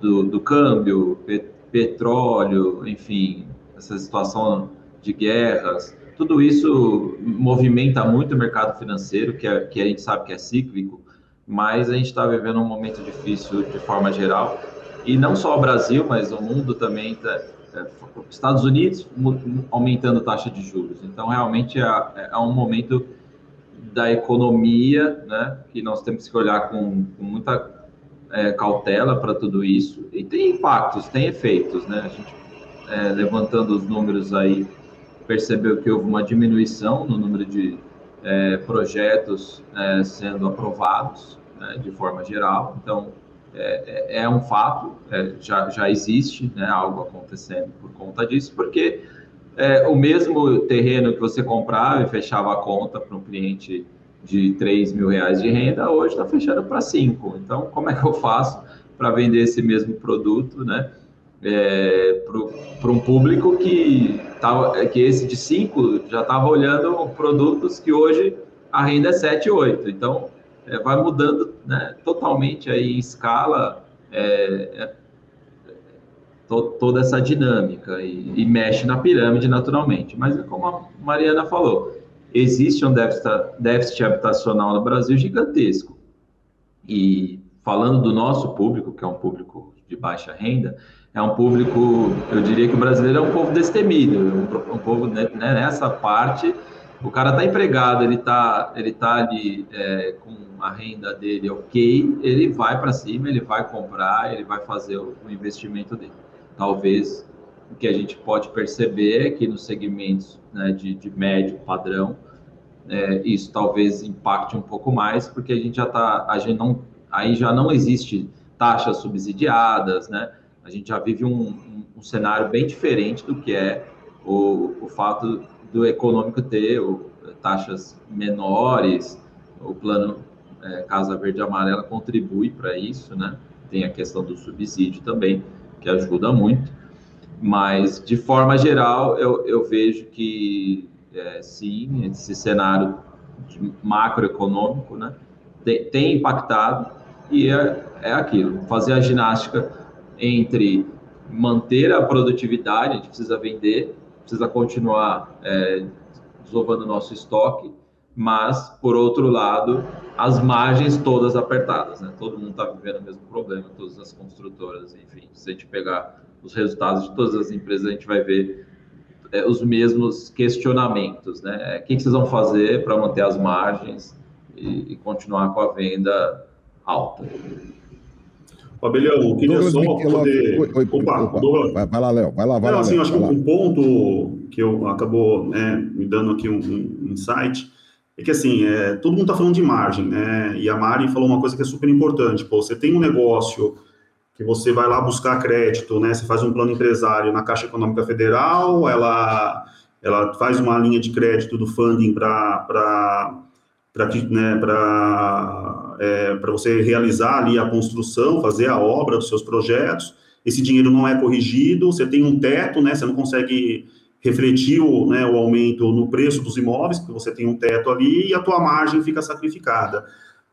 do, do câmbio, petróleo, enfim, essa situação de guerras, tudo isso movimenta muito o mercado financeiro, que, é, que a gente sabe que é cíclico, mas a gente está vivendo um momento difícil de forma geral. E não só o Brasil, mas o mundo também está. É, Estados Unidos aumentando taxa de juros. Então, realmente é, é um momento da economia, né, que nós temos que olhar com, com muita é, cautela para tudo isso. E tem impactos, tem efeitos, né? A gente é, levantando os números aí percebeu que houve uma diminuição no número de é, projetos é, sendo aprovados né, de forma geral. Então, é, é, é um fato, é, já, já existe né, algo acontecendo por conta disso, porque é, o mesmo terreno que você comprava e fechava a conta para um cliente de 3 mil reais de renda, hoje está fechando para 5. Então, como é que eu faço para vender esse mesmo produto, né? É, para um público que tava, que esse de 5 já estava olhando produtos que hoje a renda é 7, 8. Então, é, vai mudando né, totalmente aí em escala é, é, to, toda essa dinâmica e, e, mexe na pirâmide naturalmente. Mas, como a Mariana falou, existe um déficit, déficit habitacional no Brasil gigantesco. E falando do nosso público, que é um público de baixa renda, é um público, eu diria que o brasileiro é um povo destemido, um, um povo né, né, nessa parte, o cara está empregado, ele está ele tá ali é, com a renda dele ok, ele vai para cima, ele vai comprar, ele vai fazer o, o, investimento dele. Talvez o que a gente pode perceber é que nos segmentos né, de, de médio padrão, é, isso talvez impacte um pouco mais, porque a gente já está, a gente não, aí já não existe taxas subsidiadas, né? A gente já vive um, um, um cenário bem diferente do que é o, o fato do econômico ter o, taxas menores, o plano é, Casa Verde Amarela contribui para isso, né? Tem a questão do subsídio também, que ajuda muito, mas de forma geral eu, eu vejo que é, sim, esse cenário macroeconômico, né? Tem, tem impactado e é, é aquilo, fazer a ginástica entre manter a produtividade, a gente precisa vender, precisa continuar é, desovando o nosso estoque, mas, por outro lado, as margens todas apertadas, né? Todo mundo está vivendo o mesmo problema, todas as construtoras, enfim. Se a gente pegar os resultados de todas as empresas, a gente vai ver é, os mesmos questionamentos, né? O que, que vocês vão fazer para manter as margens e, e continuar com a venda alta? Abelhão, eu queria Douglas só poder. Oi, oi, opa, opa, Douglas. Vai, lá, Léo. Vai lá, vai Não, lá. Assim, Léo, acho que um ponto que eu acabou né, me dando aqui um, um insight é que assim, é, todo mundo está falando de margem, né? E a Mari falou uma coisa que é super importante. Pô, você tem um negócio que você vai lá buscar crédito, né? Você faz um plano empresário na Caixa Econômica Federal, ela, ela faz uma linha de crédito do funding para para né, é, você realizar ali a construção, fazer a obra dos seus projetos. Esse dinheiro não é corrigido, você tem um teto, né, você não consegue refletir o, né, o aumento no preço dos imóveis, porque você tem um teto ali e a tua margem fica sacrificada.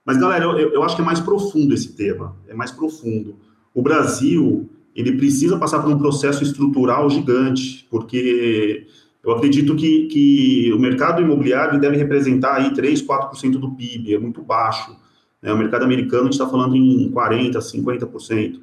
Mas, galera, eu, eu acho que é mais profundo esse tema, é mais profundo. O Brasil, ele precisa passar por um processo estrutural gigante, porque eu acredito que, que o mercado imobiliário deve representar aí 3, 4% do PIB, é muito baixo. Né? O mercado americano a gente está falando em 40%, 50%.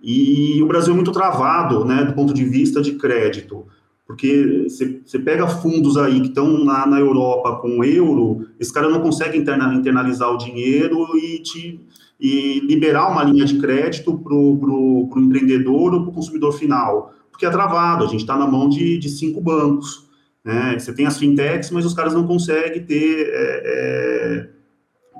E o Brasil é muito travado, né, do ponto de vista de crédito, porque você pega fundos aí que estão na, na Europa com euro, esse cara não consegue interna, internalizar o dinheiro e, te, e liberar uma linha de crédito para o empreendedor ou para o consumidor final, porque é travado, a gente está na mão de, de cinco bancos. Né? Você tem as fintechs, mas os caras não conseguem ter, é, é,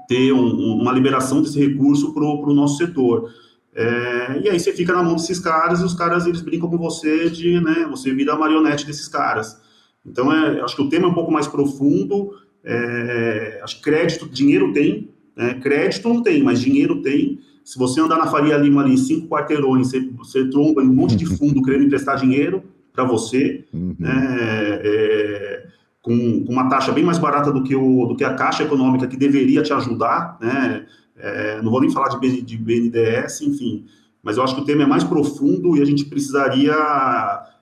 ter um, uma liberação desse recurso para o nosso setor. É, e aí você fica na mão desses caras e os caras eles brincam com você de, né, você vira a marionete desses caras. Então, é, acho que o tema é um pouco mais profundo. É, acho que crédito, dinheiro tem, né, crédito não tem, mas dinheiro tem. Se você andar na Faria Lima ali, cinco quarteirões, você, você tromba em um monte de fundo querendo emprestar dinheiro para você, uhum. né, é, com, com, uma taxa bem mais barata do que, o, do que a Caixa Econômica, que deveria te ajudar, né? É, não vou nem falar de, de BNDES, enfim, mas eu acho que o tema é mais profundo e a gente precisaria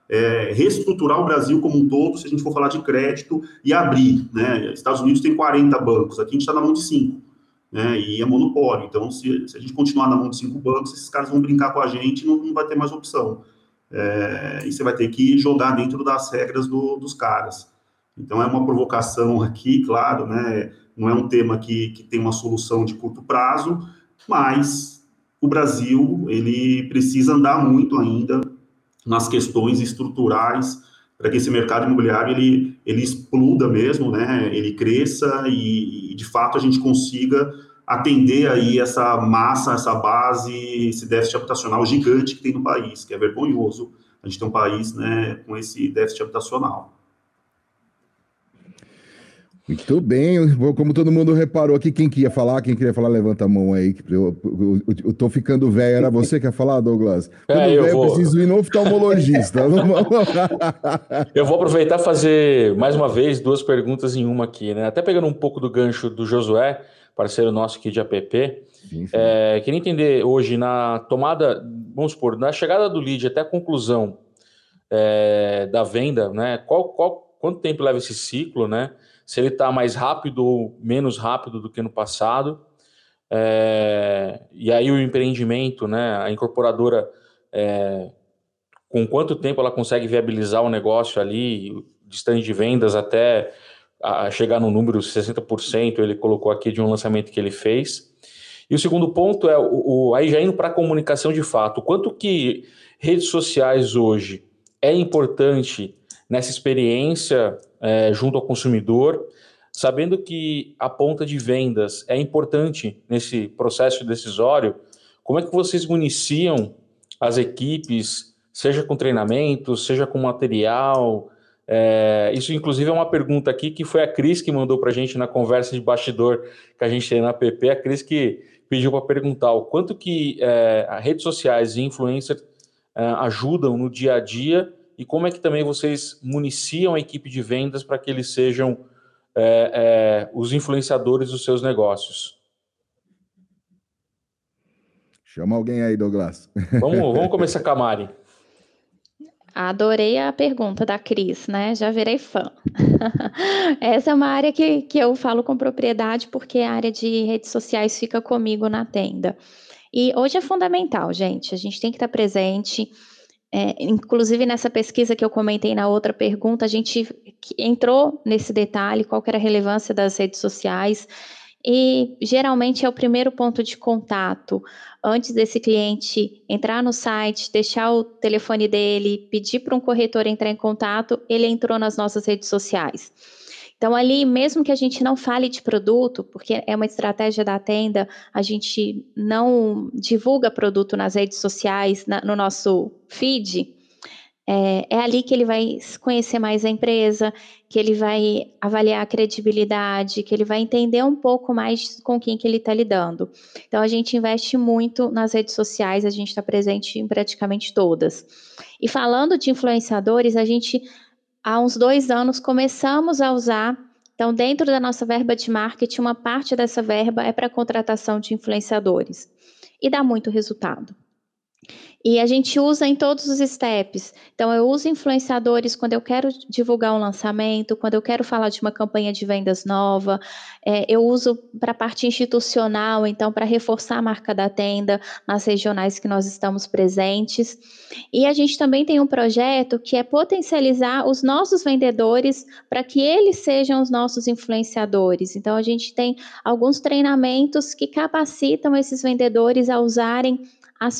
é, reestruturar o Brasil como um todo se a gente for falar de crédito e abrir. Né? Estados Unidos tem 40 bancos, aqui a gente está na mão de 5. Né? E é monopólio. Então, se, se, a gente continuar na mão de cinco bancos, esses caras vão brincar com a gente não, não vai ter mais opção. É, e você vai ter que jogar dentro das regras do, dos caras. Então, é uma provocação aqui, claro, né? não é um tema que, que tem uma solução de curto prazo, mas o Brasil ele precisa andar muito ainda nas questões estruturais para que esse mercado imobiliário ele, ele exploda mesmo, né? Ele cresça e, e, de fato a gente consiga atender aí essa massa, essa base, esse déficit habitacional gigante que tem no país, que é vergonhoso a gente ter um país, né, com esse déficit habitacional. Muito bem, como todo mundo reparou aqui, quem queria falar, quem queria falar, levanta a mão aí. Eu, eu, eu, eu tô ficando velho, era você que ia falar, Douglas? (laughs) Quando é, eu, velho, vou... preciso ir no oftalmologista. (laughs) eu vou aproveitar e fazer mais uma vez duas perguntas em uma aqui, né? Até pegando um pouco do gancho do Josué, parceiro nosso aqui de app. Sim, sim. É, queria entender hoje na tomada, vamos supor, na chegada do lead até a conclusão é, da venda, né? Qual, qual, quanto tempo leva esse ciclo, né? Se ele está mais rápido ou menos rápido do que no passado. É, e aí o empreendimento, né, a incorporadora, é, com quanto tempo ela consegue viabilizar o negócio ali, distante de vendas até a chegar no número 60%, ele colocou aqui de um lançamento que ele fez. E o segundo ponto é, o, o aí já indo para a comunicação de fato, quanto que redes sociais hoje é importante nessa experiência é, junto ao consumidor, sabendo que a ponta de vendas é importante nesse processo decisório, como é que vocês municiam as equipes, seja com treinamento, seja com material? É, isso, inclusive, é uma pergunta aqui que foi a Cris que mandou para a gente na conversa de bastidor que a gente tem na PP. A Cris que pediu para perguntar o quanto que é, redes sociais e influencers é, ajudam no dia a dia e como é que também vocês municiam a equipe de vendas para que eles sejam é, é, os influenciadores dos seus negócios? Chama alguém aí, Douglas. (laughs) Vamos, vamos começar com a Mari. Adorei a pergunta da Cris, né? Já virei fã. (laughs) Essa é uma área que, que eu falo com propriedade, porque a área de redes sociais fica comigo na tenda. E hoje é fundamental, gente. A gente tem que estar presente é, inclusive nessa pesquisa que eu comentei na outra pergunta, a gente entrou nesse detalhe, qual era a relevância das redes sociais, e geralmente é o primeiro ponto de contato. Antes desse cliente entrar no site, deixar o telefone dele, pedir para um corretor entrar em contato, ele entrou nas nossas redes sociais. Então, ali, mesmo que a gente não fale de produto, porque é uma estratégia da tenda, a gente não divulga produto nas redes sociais, na, no nosso feed, é, é, ali que ele vai conhecer mais a empresa, que ele vai avaliar a credibilidade, que ele vai entender um pouco mais com quem que ele está lidando. Então a gente investe muito nas redes sociais, a gente está presente em praticamente todas. E falando de influenciadores, a gente há uns dois anos começamos a usar. Então, dentro da nossa verba de marketing, uma parte dessa verba é para contratação de influenciadores. E dá muito resultado. E a gente usa em todos os steps. Então, eu uso influenciadores quando eu quero divulgar um lançamento, quando eu quero falar de uma campanha de vendas nova. É, eu uso para a parte institucional, então, para reforçar a marca da tenda nas regionais que nós estamos presentes. E a gente também tem um projeto que é potencializar os nossos vendedores para que eles sejam os nossos influenciadores. Então, a gente tem alguns treinamentos que capacitam esses vendedores a usarem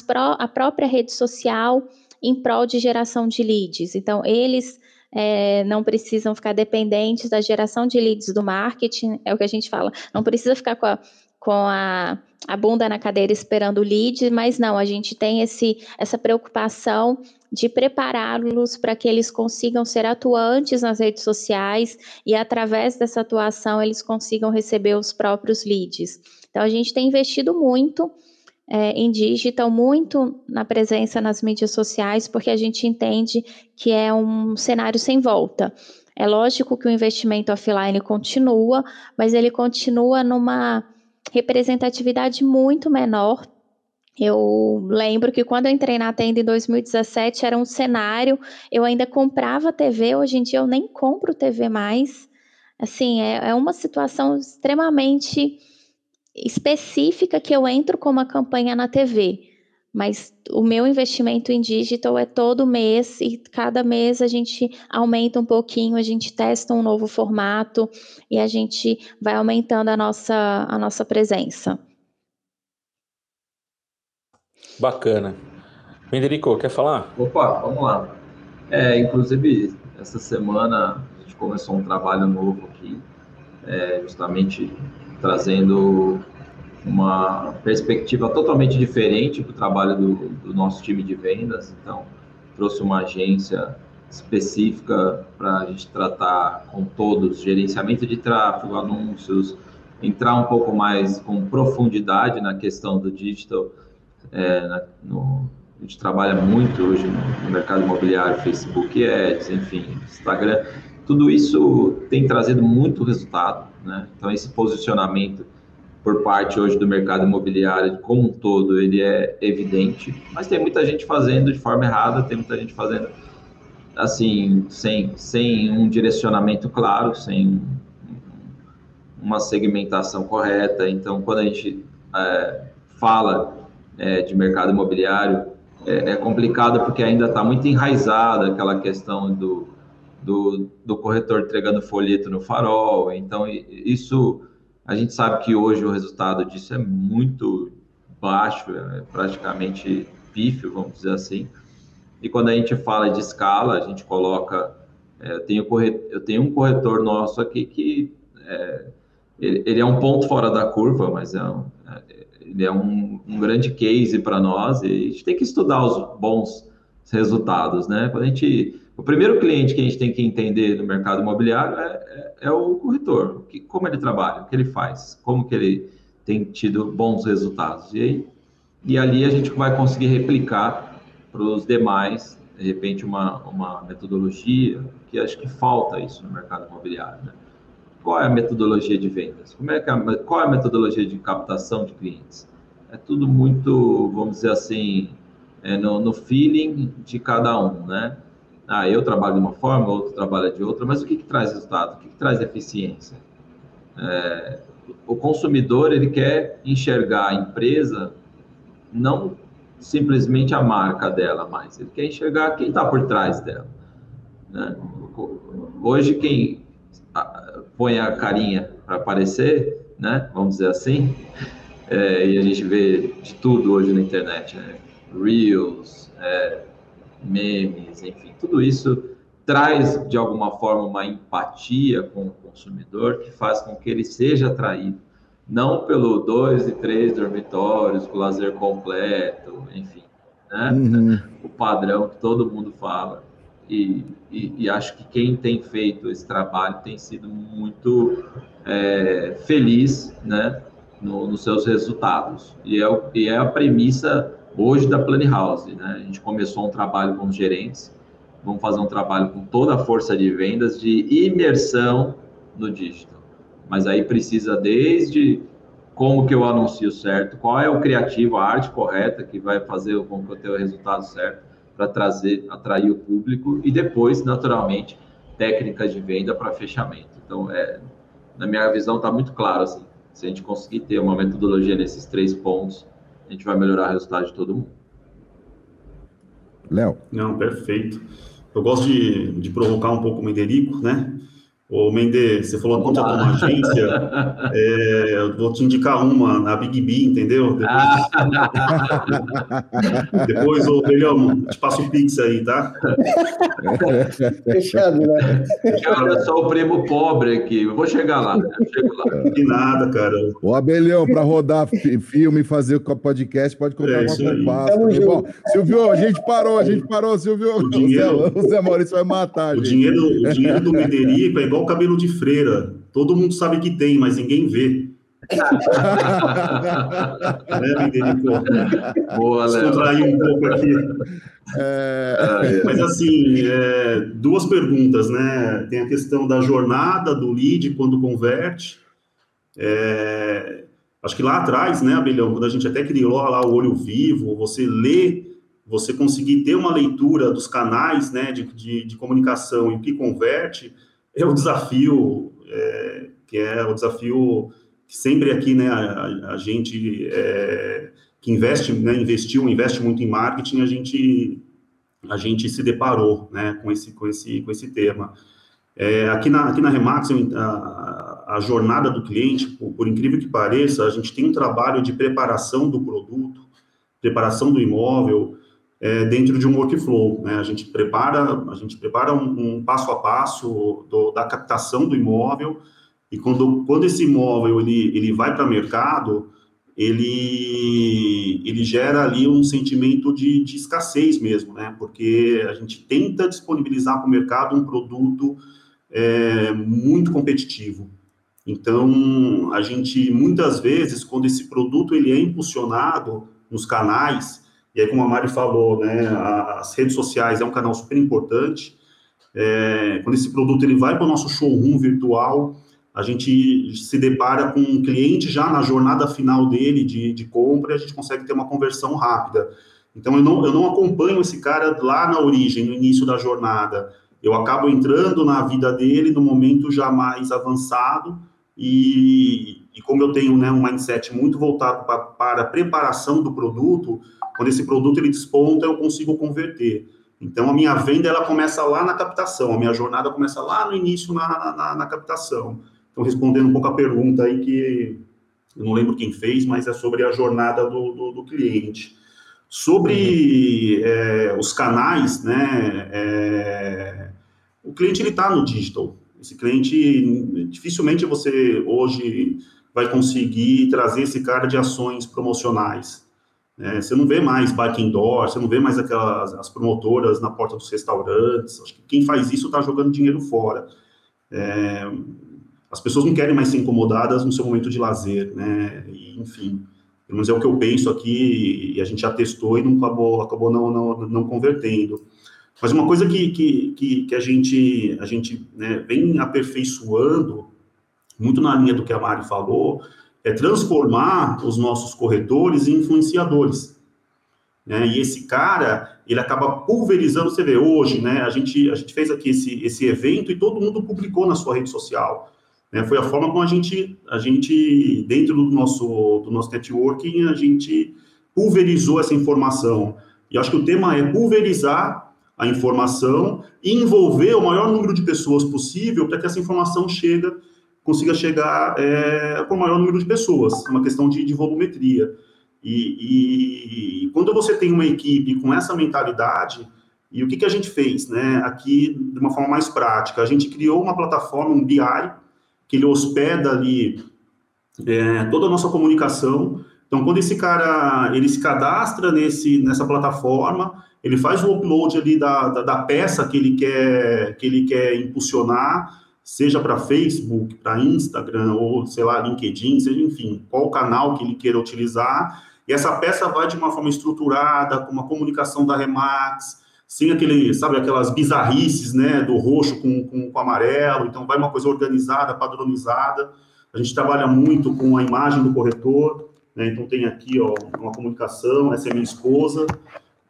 pró a própria rede social em prol de geração de leads. Então, eles é, não precisam ficar dependentes da geração de leads do marketing, é o que a gente fala, não precisa ficar com a, com a, a bunda na cadeira esperando o lead, mas não, a gente tem esse, essa preocupação de prepará-los para que eles consigam ser atuantes nas redes sociais e, através dessa atuação, eles consigam receber os próprios leads. Então, a gente tem investido muito é, em digital muito na presença nas mídias sociais, porque a gente entende que é um cenário sem volta. É lógico que o investimento offline continua, mas ele continua numa representatividade muito menor. Eu lembro que quando eu entrei na tenda em 2017 era um cenário, eu ainda comprava TV, hoje em dia eu nem compro TV mais. Assim, é, é uma situação extremamente específica que eu entro com uma campanha na TV. Mas o meu investimento em digital é todo mês e cada mês a gente aumenta um pouquinho, a gente testa um novo formato e a gente vai aumentando a nossa, a nossa presença. Bacana. Federico, quer falar? Opa, vamos lá. É, inclusive, essa semana a gente começou um trabalho novo aqui, é, justamente trazendo uma perspectiva totalmente diferente do trabalho do, do nosso time de vendas. Então, trouxe uma agência específica para a gente tratar com todos, gerenciamento de tráfego, anúncios, entrar um pouco mais com profundidade na questão do digital. É, na, no, a gente trabalha muito hoje no mercado imobiliário, Facebook Ads, enfim, Instagram. Tudo isso tem trazido muito resultado né? Então, esse posicionamento por parte hoje do mercado imobiliário como um todo, ele é evidente, mas tem muita gente fazendo de forma errada, tem muita gente fazendo assim, sem, sem um direcionamento claro, sem uma segmentação correta. Então, quando a gente é, fala é, de mercado imobiliário, é, é complicado porque ainda está muito enraizada aquela questão do do, do corretor entregando folheto no farol. Então, isso a gente sabe que hoje o resultado disso é muito baixo, é praticamente pífio, vamos dizer assim. E quando a gente fala de escala, a gente coloca. É, eu, tenho corretor, eu tenho um corretor nosso aqui que é, ele, ele, é um ponto fora da curva, mas é um, é, ele é um, um grande case para nós e a gente tem que estudar os bons resultados, né? Quando a gente o primeiro cliente que a gente tem que entender no mercado imobiliário é, é, é o corretor, que, como ele trabalha, o que ele faz, como que ele tem tido bons resultados. E, aí, e ali a gente vai conseguir replicar para os demais, de repente, uma, uma metodologia, que acho que falta isso no mercado imobiliário. Né? Qual é a metodologia de vendas? Como é que a, qual é a metodologia de captação de clientes? É tudo muito, vamos dizer assim, é no, no feeling de cada um, né? Ah, eu trabalho de uma forma, outro trabalha de outra, mas o que, que traz resultado? O que, que traz eficiência? É, o consumidor ele quer enxergar a empresa não simplesmente a marca dela, mas ele quer enxergar quem está por trás dela. Né? Hoje quem põe a carinha para aparecer, né? Vamos dizer assim, é, e a gente vê de tudo hoje na internet, né? Reels, é, memes, enfim, tudo isso traz de alguma forma uma empatia com o consumidor que faz com que ele seja atraído, não pelo dois e três dormitórios, com lazer completo, enfim, né? Uhum. o padrão que todo mundo fala. E, e, e, acho que quem tem feito esse trabalho tem sido muito é, feliz né, no, nos seus resultados. E é, e é a premissa hoje da Plane House. Né? A gente começou um trabalho com os gerentes, vamos fazer um trabalho com toda a força de vendas de imersão no digital. Mas aí precisa desde como que eu anuncio certo, qual é o criativo, a arte correta que vai fazer com que eu tenha o resultado certo para trazer, atrair o público e depois, naturalmente, técnicas de venda para fechamento. Então, é, na minha visão, está muito claro assim. Se a gente conseguir ter uma metodologia nesses três pontos, a gente vai melhorar o resultado de todo mundo. Léo. Não, perfeito. Eu gosto de, de provocar um pouco o Mederico, né? Ô, Mendes, você falou que contratou uma agência, (laughs) é, eu vou te indicar uma, na Big B, entendeu? Depois, (laughs) Depois ô, Belhão, te passo o Pix aí, tá? (laughs) Fechado, né? Cara, eu sou o primo pobre aqui, eu vou chegar lá, né? chego lá. De nada, cara. Ô, Abelhão, para rodar filme e fazer o podcast, pode comprar É, uma isso aí. comparsa. Tamo Bom, Silvio, a gente parou, a gente parou, Silvio. O dinheiro- O Zé, o Zé Maurício vai matar, O gente. dinheiro, o dinheiro do Mederico é igual o cabelo de freira. Todo mundo sabe que tem, mas ninguém vê. (laughs) Né, Mederico? Boa, Léo. Descontrair um pouco aqui. É, Mas assim, é, duas perguntas, né? Tem a questão da jornada do lead quando converte. É, acho que lá atrás, né, Abelhão, quando a gente até criou lá o olho vivo, você lê, você conseguir ter uma leitura dos canais, né, de, de, de comunicação e o que converte, é o desafio, é, que é o desafio que sempre aqui, né, a, a gente é, que investe, né, investiu, investe muito em marketing, a gente a gente se deparou, né, com esse com esse com esse tema. É, aqui na aqui na Remax a, a jornada do cliente, por, por incrível que pareça, a gente tem um trabalho de preparação do produto, preparação do imóvel é, dentro de um workflow, né? A gente prepara a gente prepara um, um passo a passo do- da captação do imóvel e quando quando esse imóvel ele ele vai para mercado ele, ele gera ali um sentimento de, de escassez mesmo, né? Porque a gente tenta disponibilizar para o mercado um produto é, muito competitivo. Então, a gente, muitas vezes, quando esse produto ele é impulsionado nos canais, e aí, como a Mari falou, né, as redes sociais é um canal super importante, é, quando esse produto ele vai para o nosso showroom virtual, a gente se depara com um cliente já na jornada final dele de, de compra e a gente consegue ter uma conversão rápida. Então, eu não, eu não acompanho esse cara lá na origem, no início da jornada. Eu acabo entrando na vida dele no momento já mais avançado e, e como eu tenho né, um mindset muito voltado pra, para a preparação do produto, quando esse produto ele desponta, eu consigo converter. Então, a minha venda ela começa lá na captação, a minha jornada começa lá no início na, na, na captação. Então, respondendo um pouco a pergunta aí que eu não lembro quem fez, mas é sobre a jornada do, do, do cliente. Sobre é, os canais, né? é, o cliente ele está no digital. Esse cliente dificilmente você hoje vai conseguir trazer esse cara de ações promocionais. Né? você não vê mais bike indoor, você não vê mais aquelas as promotoras na porta dos restaurantes. Acho que quem faz isso está jogando dinheiro fora. É, as pessoas não querem mais ser incomodadas no seu momento de lazer, né? E, enfim, pelo menos é o que eu penso aqui e a gente já testou e não acabou, acabou não, não, não convertendo. Mas uma coisa que, que, que, que a gente, a gente né, vem aperfeiçoando, muito na linha do que a Mari falou, é transformar os nossos corretores em influenciadores. Né? E esse cara, ele acaba pulverizando, você vê, hoje, né, a gente, a gente fez aqui esse, esse evento e todo mundo publicou na sua rede social. Né? Foi a forma como a gente, a gente, dentro do nosso, do nosso networking, a gente pulverizou essa informação. E acho que o tema é pulverizar a informação e envolver o maior número de pessoas possível para que essa informação chega, consiga chegar é, para o maior número de pessoas, uma questão de, de volumetria. E, e, e, quando você tem uma equipe com essa mentalidade, e o que, que a gente fez, né, aqui de uma forma mais prática, a gente criou uma plataforma, um BI, que ele hospeda ali é, toda a nossa comunicação. Então, quando esse cara ele se cadastra nesse, nessa plataforma, ele faz o upload ali da, da, da peça que ele quer que ele quer impulsionar, seja para Facebook, para Instagram ou sei lá LinkedIn, seja enfim qual canal que ele queira utilizar. E essa peça vai de uma forma estruturada, com uma comunicação da Remax, sem aquele, sabe, aquelas bizarrices, né, do roxo com, com, com amarelo. Então, vai uma coisa organizada, padronizada. A gente trabalha muito com a imagem do corretor, né? então tem aqui ó, uma comunicação, essa é minha esposa,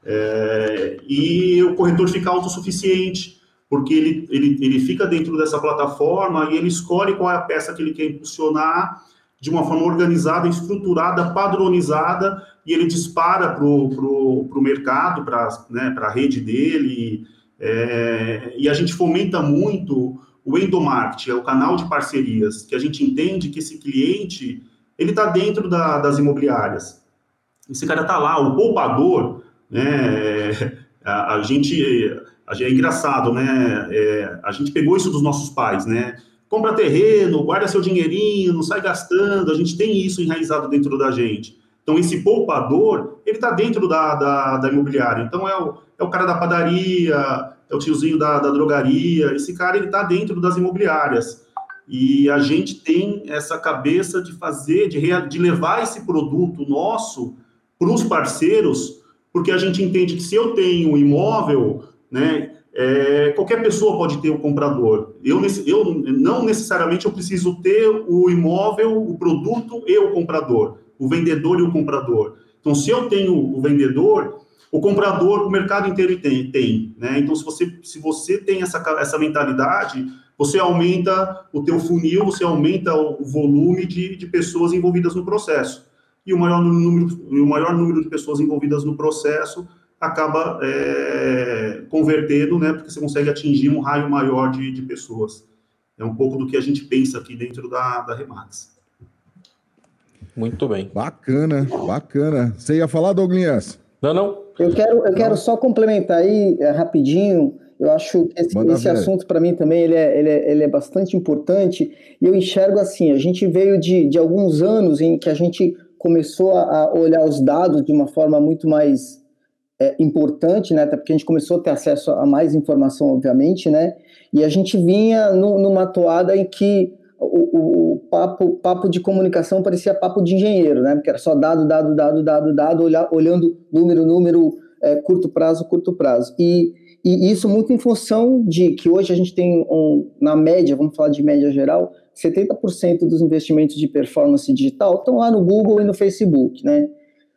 é, e o corretor fica autossuficiente, porque ele, ele, ele fica dentro dessa plataforma e ele escolhe qual é a peça que ele quer impulsionar de uma forma organizada, estruturada, padronizada, e ele dispara para o mercado, para né, a rede dele, é, e a gente fomenta muito o endomarketing, é o canal de parcerias, que a gente entende que esse cliente, ele está dentro da, das imobiliárias. Esse cara está lá, o poupador, né, (laughs) a, a gente, é engraçado, né, é, a gente pegou isso dos nossos pais, né, compra terreno, guarda seu dinheirinho, não sai gastando, a gente tem isso enraizado dentro da gente. Então, esse poupador, ele está dentro da, da, da, imobiliária. Então, é o, é o cara da padaria, é o tiozinho da, da drogaria. Esse cara, ele está dentro das imobiliárias. E a gente tem essa cabeça de fazer, de, de levar esse produto nosso para os parceiros, porque a gente entende que se eu tenho um imóvel, né, é, qualquer pessoa pode ter o comprador. Eu, eu não necessariamente eu preciso ter o imóvel, o produto e o comprador o vendedor e o comprador. Então, se eu tenho o vendedor, o comprador, o mercado inteiro tem, tem né? Então, se você, se você tem essa, essa mentalidade, você aumenta o teu funil, você aumenta o volume de, de pessoas envolvidas no processo. E o maior número, o maior número de pessoas envolvidas no processo acaba é, convertendo, né? Porque você consegue atingir um raio maior de, de pessoas. É um pouco do que a gente pensa aqui dentro da, da Remax. Muito bem. Bacana, bacana. Você ia falar, Douglas? Não, não. Eu quero, eu quero só complementar aí é, rapidinho. Eu acho que esse, esse assunto, para mim, também ele é, ele, é, ele é bastante importante. E eu enxergo assim: a gente veio de, de alguns anos em que a gente começou a, a olhar os dados de uma forma muito mais é, importante, né? Até porque a gente começou a ter acesso a mais informação, obviamente, né? E a gente vinha no, numa toada em que o, o, papo, papo de comunicação parecia papo de engenheiro, né? Porque era só dado, dado, dado, dado, dado, olhar, olhando número, número, é, curto prazo, curto prazo. E, e isso muito em função de que hoje a gente tem, um, na média, vamos falar de média geral, 70% dos investimentos de performance digital estão lá no Google e no Facebook, né?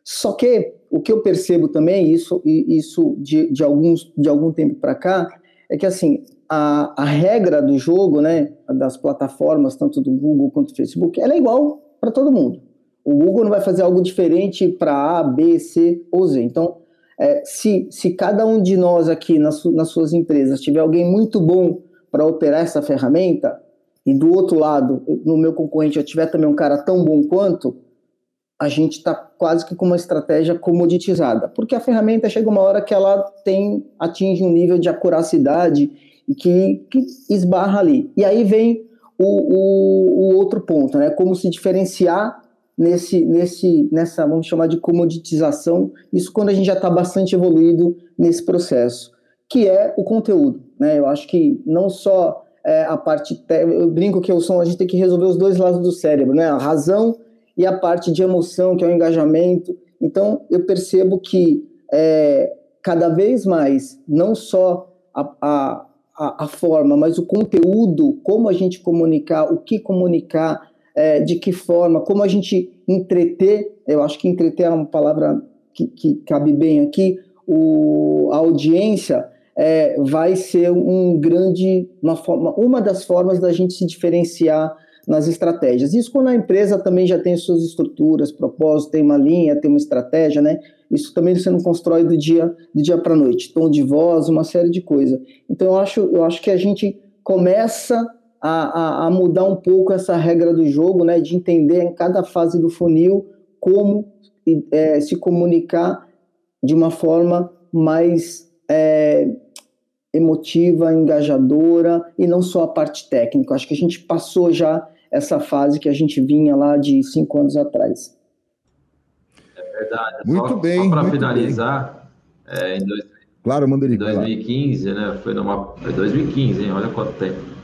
Só que o que eu percebo também, isso, isso de, de, alguns, de algum tempo para cá, é que assim, a, a regra do jogo, né, das plataformas, tanto do Google quanto do Facebook, ela é igual para todo mundo. O Google não vai fazer algo diferente para A, B, C ou Z. Então, é, se, se cada um de nós aqui nas, nas suas empresas tiver alguém muito bom para operar essa ferramenta, e do outro lado, no meu concorrente, eu tiver também um cara tão bom quanto, a gente está quase que com uma estratégia comoditizada, porque a ferramenta chega uma hora que ela tem atinge um nível de acuracidade e que, que esbarra ali. E aí vem o, o, o, outro ponto, né? Como se diferenciar nesse, nesse, nessa, vamos chamar de comoditização, isso quando a gente já está bastante evoluído nesse processo, que é o conteúdo, né? Eu acho que não só é, a parte, eu brinco que o som a gente tem que resolver os dois lados do cérebro, né? A razão e a parte de emoção, que é o engajamento. Então, eu percebo que é, cada vez mais, não só a, a a, forma, mas o conteúdo, como a gente comunicar, o que comunicar, é, de que forma, como a gente entreter, eu acho que entreter é uma palavra que, que cabe bem aqui, o, a audiência é, vai ser um grande, uma, forma, uma das formas da gente se diferenciar nas estratégias. Isso quando a empresa também já tem suas estruturas, propósito, tem uma linha, tem uma estratégia, né? Isso também você não constrói do dia do dia para noite, tom de voz, uma série de coisas. Então eu acho, eu acho que a gente começa a, a, a mudar um pouco essa regra do jogo, né? De entender em cada fase do funil como é, se comunicar de uma forma mais é, emotiva, engajadora e não só a parte técnica. Acho que a gente passou já essa fase que a gente vinha lá de cinco anos atrás. É verdade. Muito só, bem. Só para finalizar, é, em dois, claro, Manderico, 2015, claro. né? Foi numa. Foi 2015, hein? Olha quanto tempo.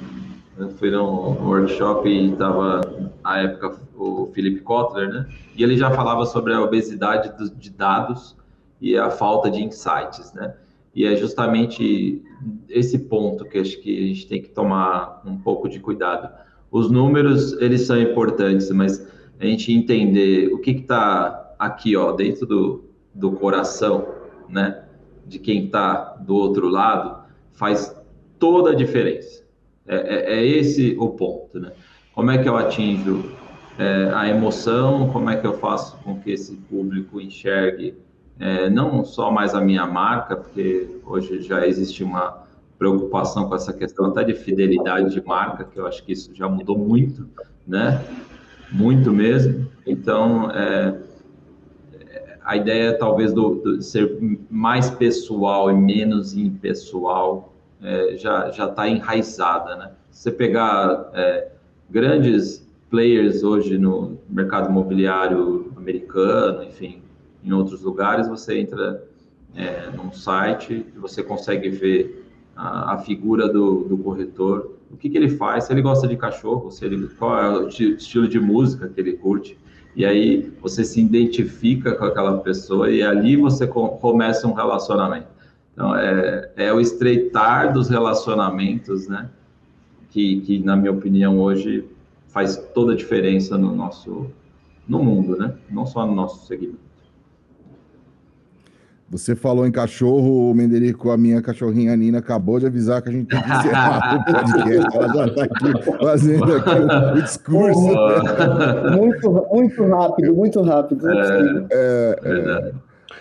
Eu fui num workshop e estava, na época, o Felipe Kotler, né? E ele já falava sobre a obesidade de dados e a falta de insights, né? E é justamente esse ponto que acho que a gente tem que tomar um pouco de cuidado os números, eles são importantes, mas a gente entender o que está aqui, ó, dentro do, do coração, né, de quem está do outro lado, faz toda a diferença. É, é, é, esse o ponto, né? Como é que eu atinjo é, a emoção? Como é que eu faço com que esse público enxergue é, não só mais a minha marca, porque hoje já existe uma preocupação com essa questão até de fidelidade de marca, que eu acho que isso já mudou muito, né? Muito mesmo. Então, é, a ideia talvez do, do, ser mais pessoal e menos impessoal é, já já está enraizada, né? Se você pegar é, grandes players hoje no mercado imobiliário americano, enfim, em outros lugares, você entra é, num site e você consegue ver a, a figura do, do, corretor, o que, que ele faz, se ele gosta de cachorro, se ele, qual é o estilo de música que ele curte, e aí você se identifica com aquela pessoa e ali você começa um relacionamento. Então, é, é o estreitar dos relacionamentos, né? Que, que, na minha opinião, hoje faz toda a diferença no nosso no mundo, né? Não só no nosso segmento. Você falou em cachorro, Menderico, a minha cachorrinha Nina acabou de avisar que a gente tem que encerrar o (laughs) podcast. Ela já está aqui fazendo aqui o, o (laughs) discurso. muito, muito rápido, muito rápido. É, é, é.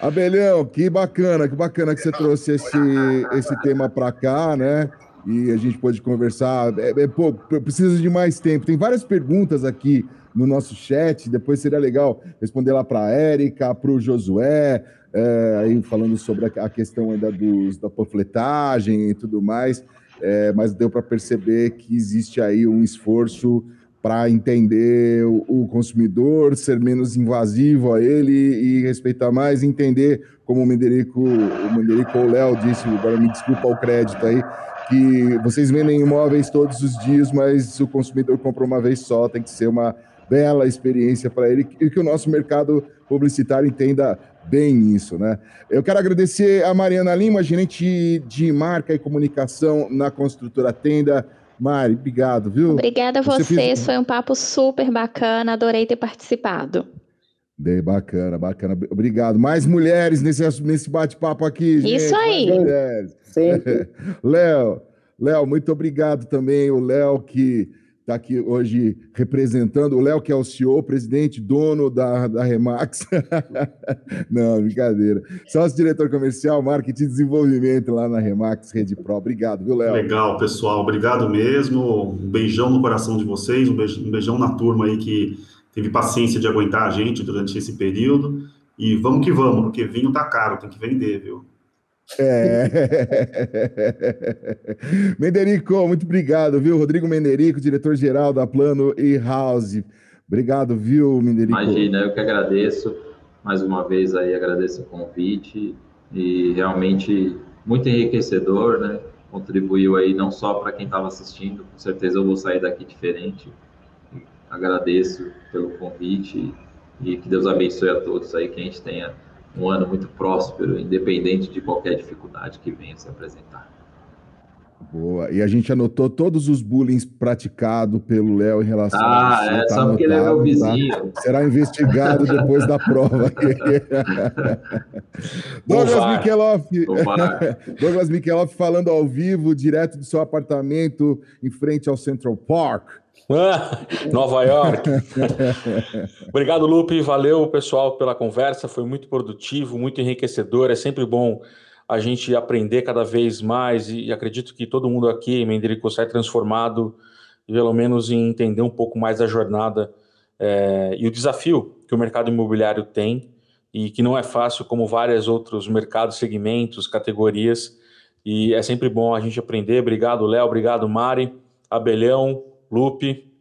Abelhão, que bacana, que bacana que você trouxe esse, esse tema para cá, né? E a gente pôde conversar. É, é, pô, preciso de mais tempo. Tem várias perguntas aqui no nosso chat. Depois seria legal responder lá para a Érica, para o Josué, é, aí falando sobre a, questão ainda dos, da panfletagem e tudo mais, é, mas deu para perceber que existe aí um esforço para entender o, consumidor, ser menos invasivo a ele e respeitar mais, entender como o Menderico, o Menderico ou o Léo disse, agora me desculpa o crédito aí, que vocês vendem imóveis todos os dias, mas o consumidor compra uma vez só, tem que ser uma bela experiência para ele e que o nosso mercado publicitário entenda bem isso, né? Eu quero agradecer a Mariana Lima, gerente de marca e comunicação na construtora Tenda. Mari, obrigado, viu? Obrigada a você vocês, fez... foi um papo super bacana, adorei ter participado. Bem, bacana, bacana. Obrigado. Mais mulheres nesse, nesse bate-papo aqui, gente. Isso aí. (laughs) Léo, Léo, muito obrigado também. O Léo que está aqui hoje representando o Léo, que é o CEO, presidente, dono da, da Remax. (laughs) Não, brincadeira. Sócio diretor comercial, marketing e desenvolvimento lá na Remax Rede Pro. Obrigado, viu, Léo? Legal, pessoal. Obrigado mesmo. Um beijão no coração de vocês, um beijão na turma aí que teve paciência de aguentar a gente durante esse período. E vamos que vamos, porque vinho tá caro, tem que vender, viu? É. (laughs) Menderico, muito obrigado, viu? Rodrigo Menderico, diretor-geral da Plano e House. Obrigado, viu, Menderico? Imagina, eu que agradeço. Mais uma vez aí agradeço o convite e realmente muito enriquecedor, né? Contribuiu aí não só para quem estava assistindo, com certeza eu vou sair daqui diferente. Agradeço pelo convite e que Deus abençoe a todos aí, que a gente tenha um ano muito próspero, independente de qualquer dificuldade que venha se apresentar. Boa. E a gente anotou todos os bullying praticados pelo Léo em relação ah, a. Ah, é, tá só porque ele é meu tá? vizinho. Tá? Será investigado depois da prova. (laughs) Douglas Mikeloff. (laughs) Douglas Mikeloff falando ao vivo, direto do seu apartamento, em frente ao Central Park. (laughs) Nova York. Obrigado, Lupe. Valeu, pessoal, pela conversa. Foi muito produtivo, muito enriquecedor. É sempre bom a gente aprender cada vez mais e acredito que todo mundo aqui em Menderico sai transformado, pelo menos em entender um pouco mais da jornada é, e o desafio que o mercado imobiliário tem e que não é fácil como vários outros mercados, segmentos, categorias. E é sempre bom a gente aprender. Obrigado, Léo. Obrigado, Mari. Abelhão, Lupe.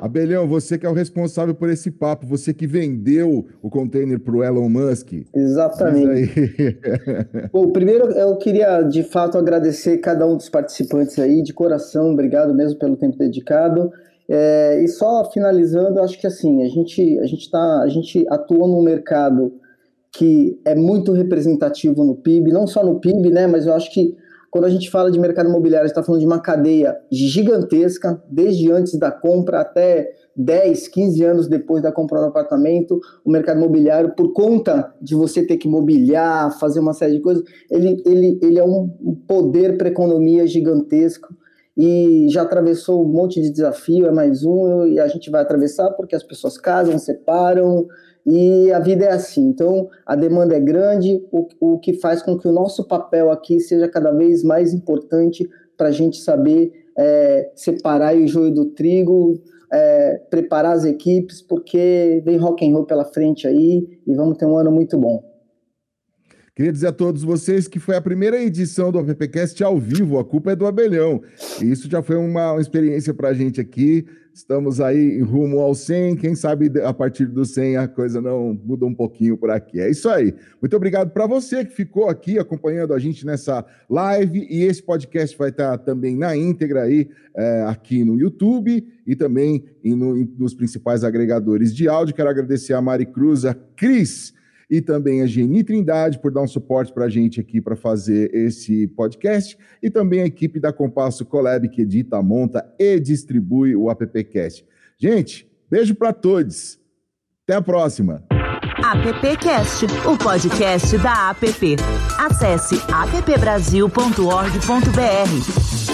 Abelhão, você que é o responsável por esse papo, você que vendeu o container para o Elon Musk. Exatamente. (laughs) Bom, primeiro eu queria de fato agradecer cada um dos participantes aí, de coração, obrigado mesmo pelo tempo dedicado. É, e só finalizando, acho que assim, a gente, a gente, tá, a gente atua num mercado que é muito representativo no PIB, não só no PIB, né, mas eu acho que quando a gente fala de mercado imobiliário, a gente está falando de uma cadeia gigantesca, desde antes da compra até 10, 15 anos depois da compra do apartamento, o mercado imobiliário, por conta de você ter que mobiliar, fazer uma série de coisas, ele, ele, ele é um poder para a economia gigantesco e já atravessou um monte de desafio, é mais um, e a gente vai atravessar porque as pessoas casam, separam, e a vida é assim. Então, a demanda é grande, o, o que faz com que o nosso papel aqui seja cada vez mais importante para a gente saber é, separar o joio do trigo, é, preparar as equipes, porque vem rock and roll pela frente aí e vamos ter um ano muito bom. Queria dizer a todos vocês que foi a primeira edição do AppCast ao vivo, a culpa é do Abelhão. E isso já foi uma, experiência para a gente aqui. Estamos aí rumo ao 100. Quem sabe a partir do 100 a coisa não muda um pouquinho por aqui. É isso aí. Muito obrigado para você que ficou aqui acompanhando a gente nessa live. E esse podcast vai estar também na íntegra aí é, aqui no YouTube e também no, nos principais agregadores de áudio. Quero agradecer a Mari Cruz, a Cris e também a Geni Trindade por dar um suporte para a gente aqui para fazer esse podcast, e também a equipe da Compasso Collab que edita, monta e distribui o AppCast. Gente, beijo para todos. Até a próxima. AppCast, o podcast da App. Acesse appbrasil.org.br.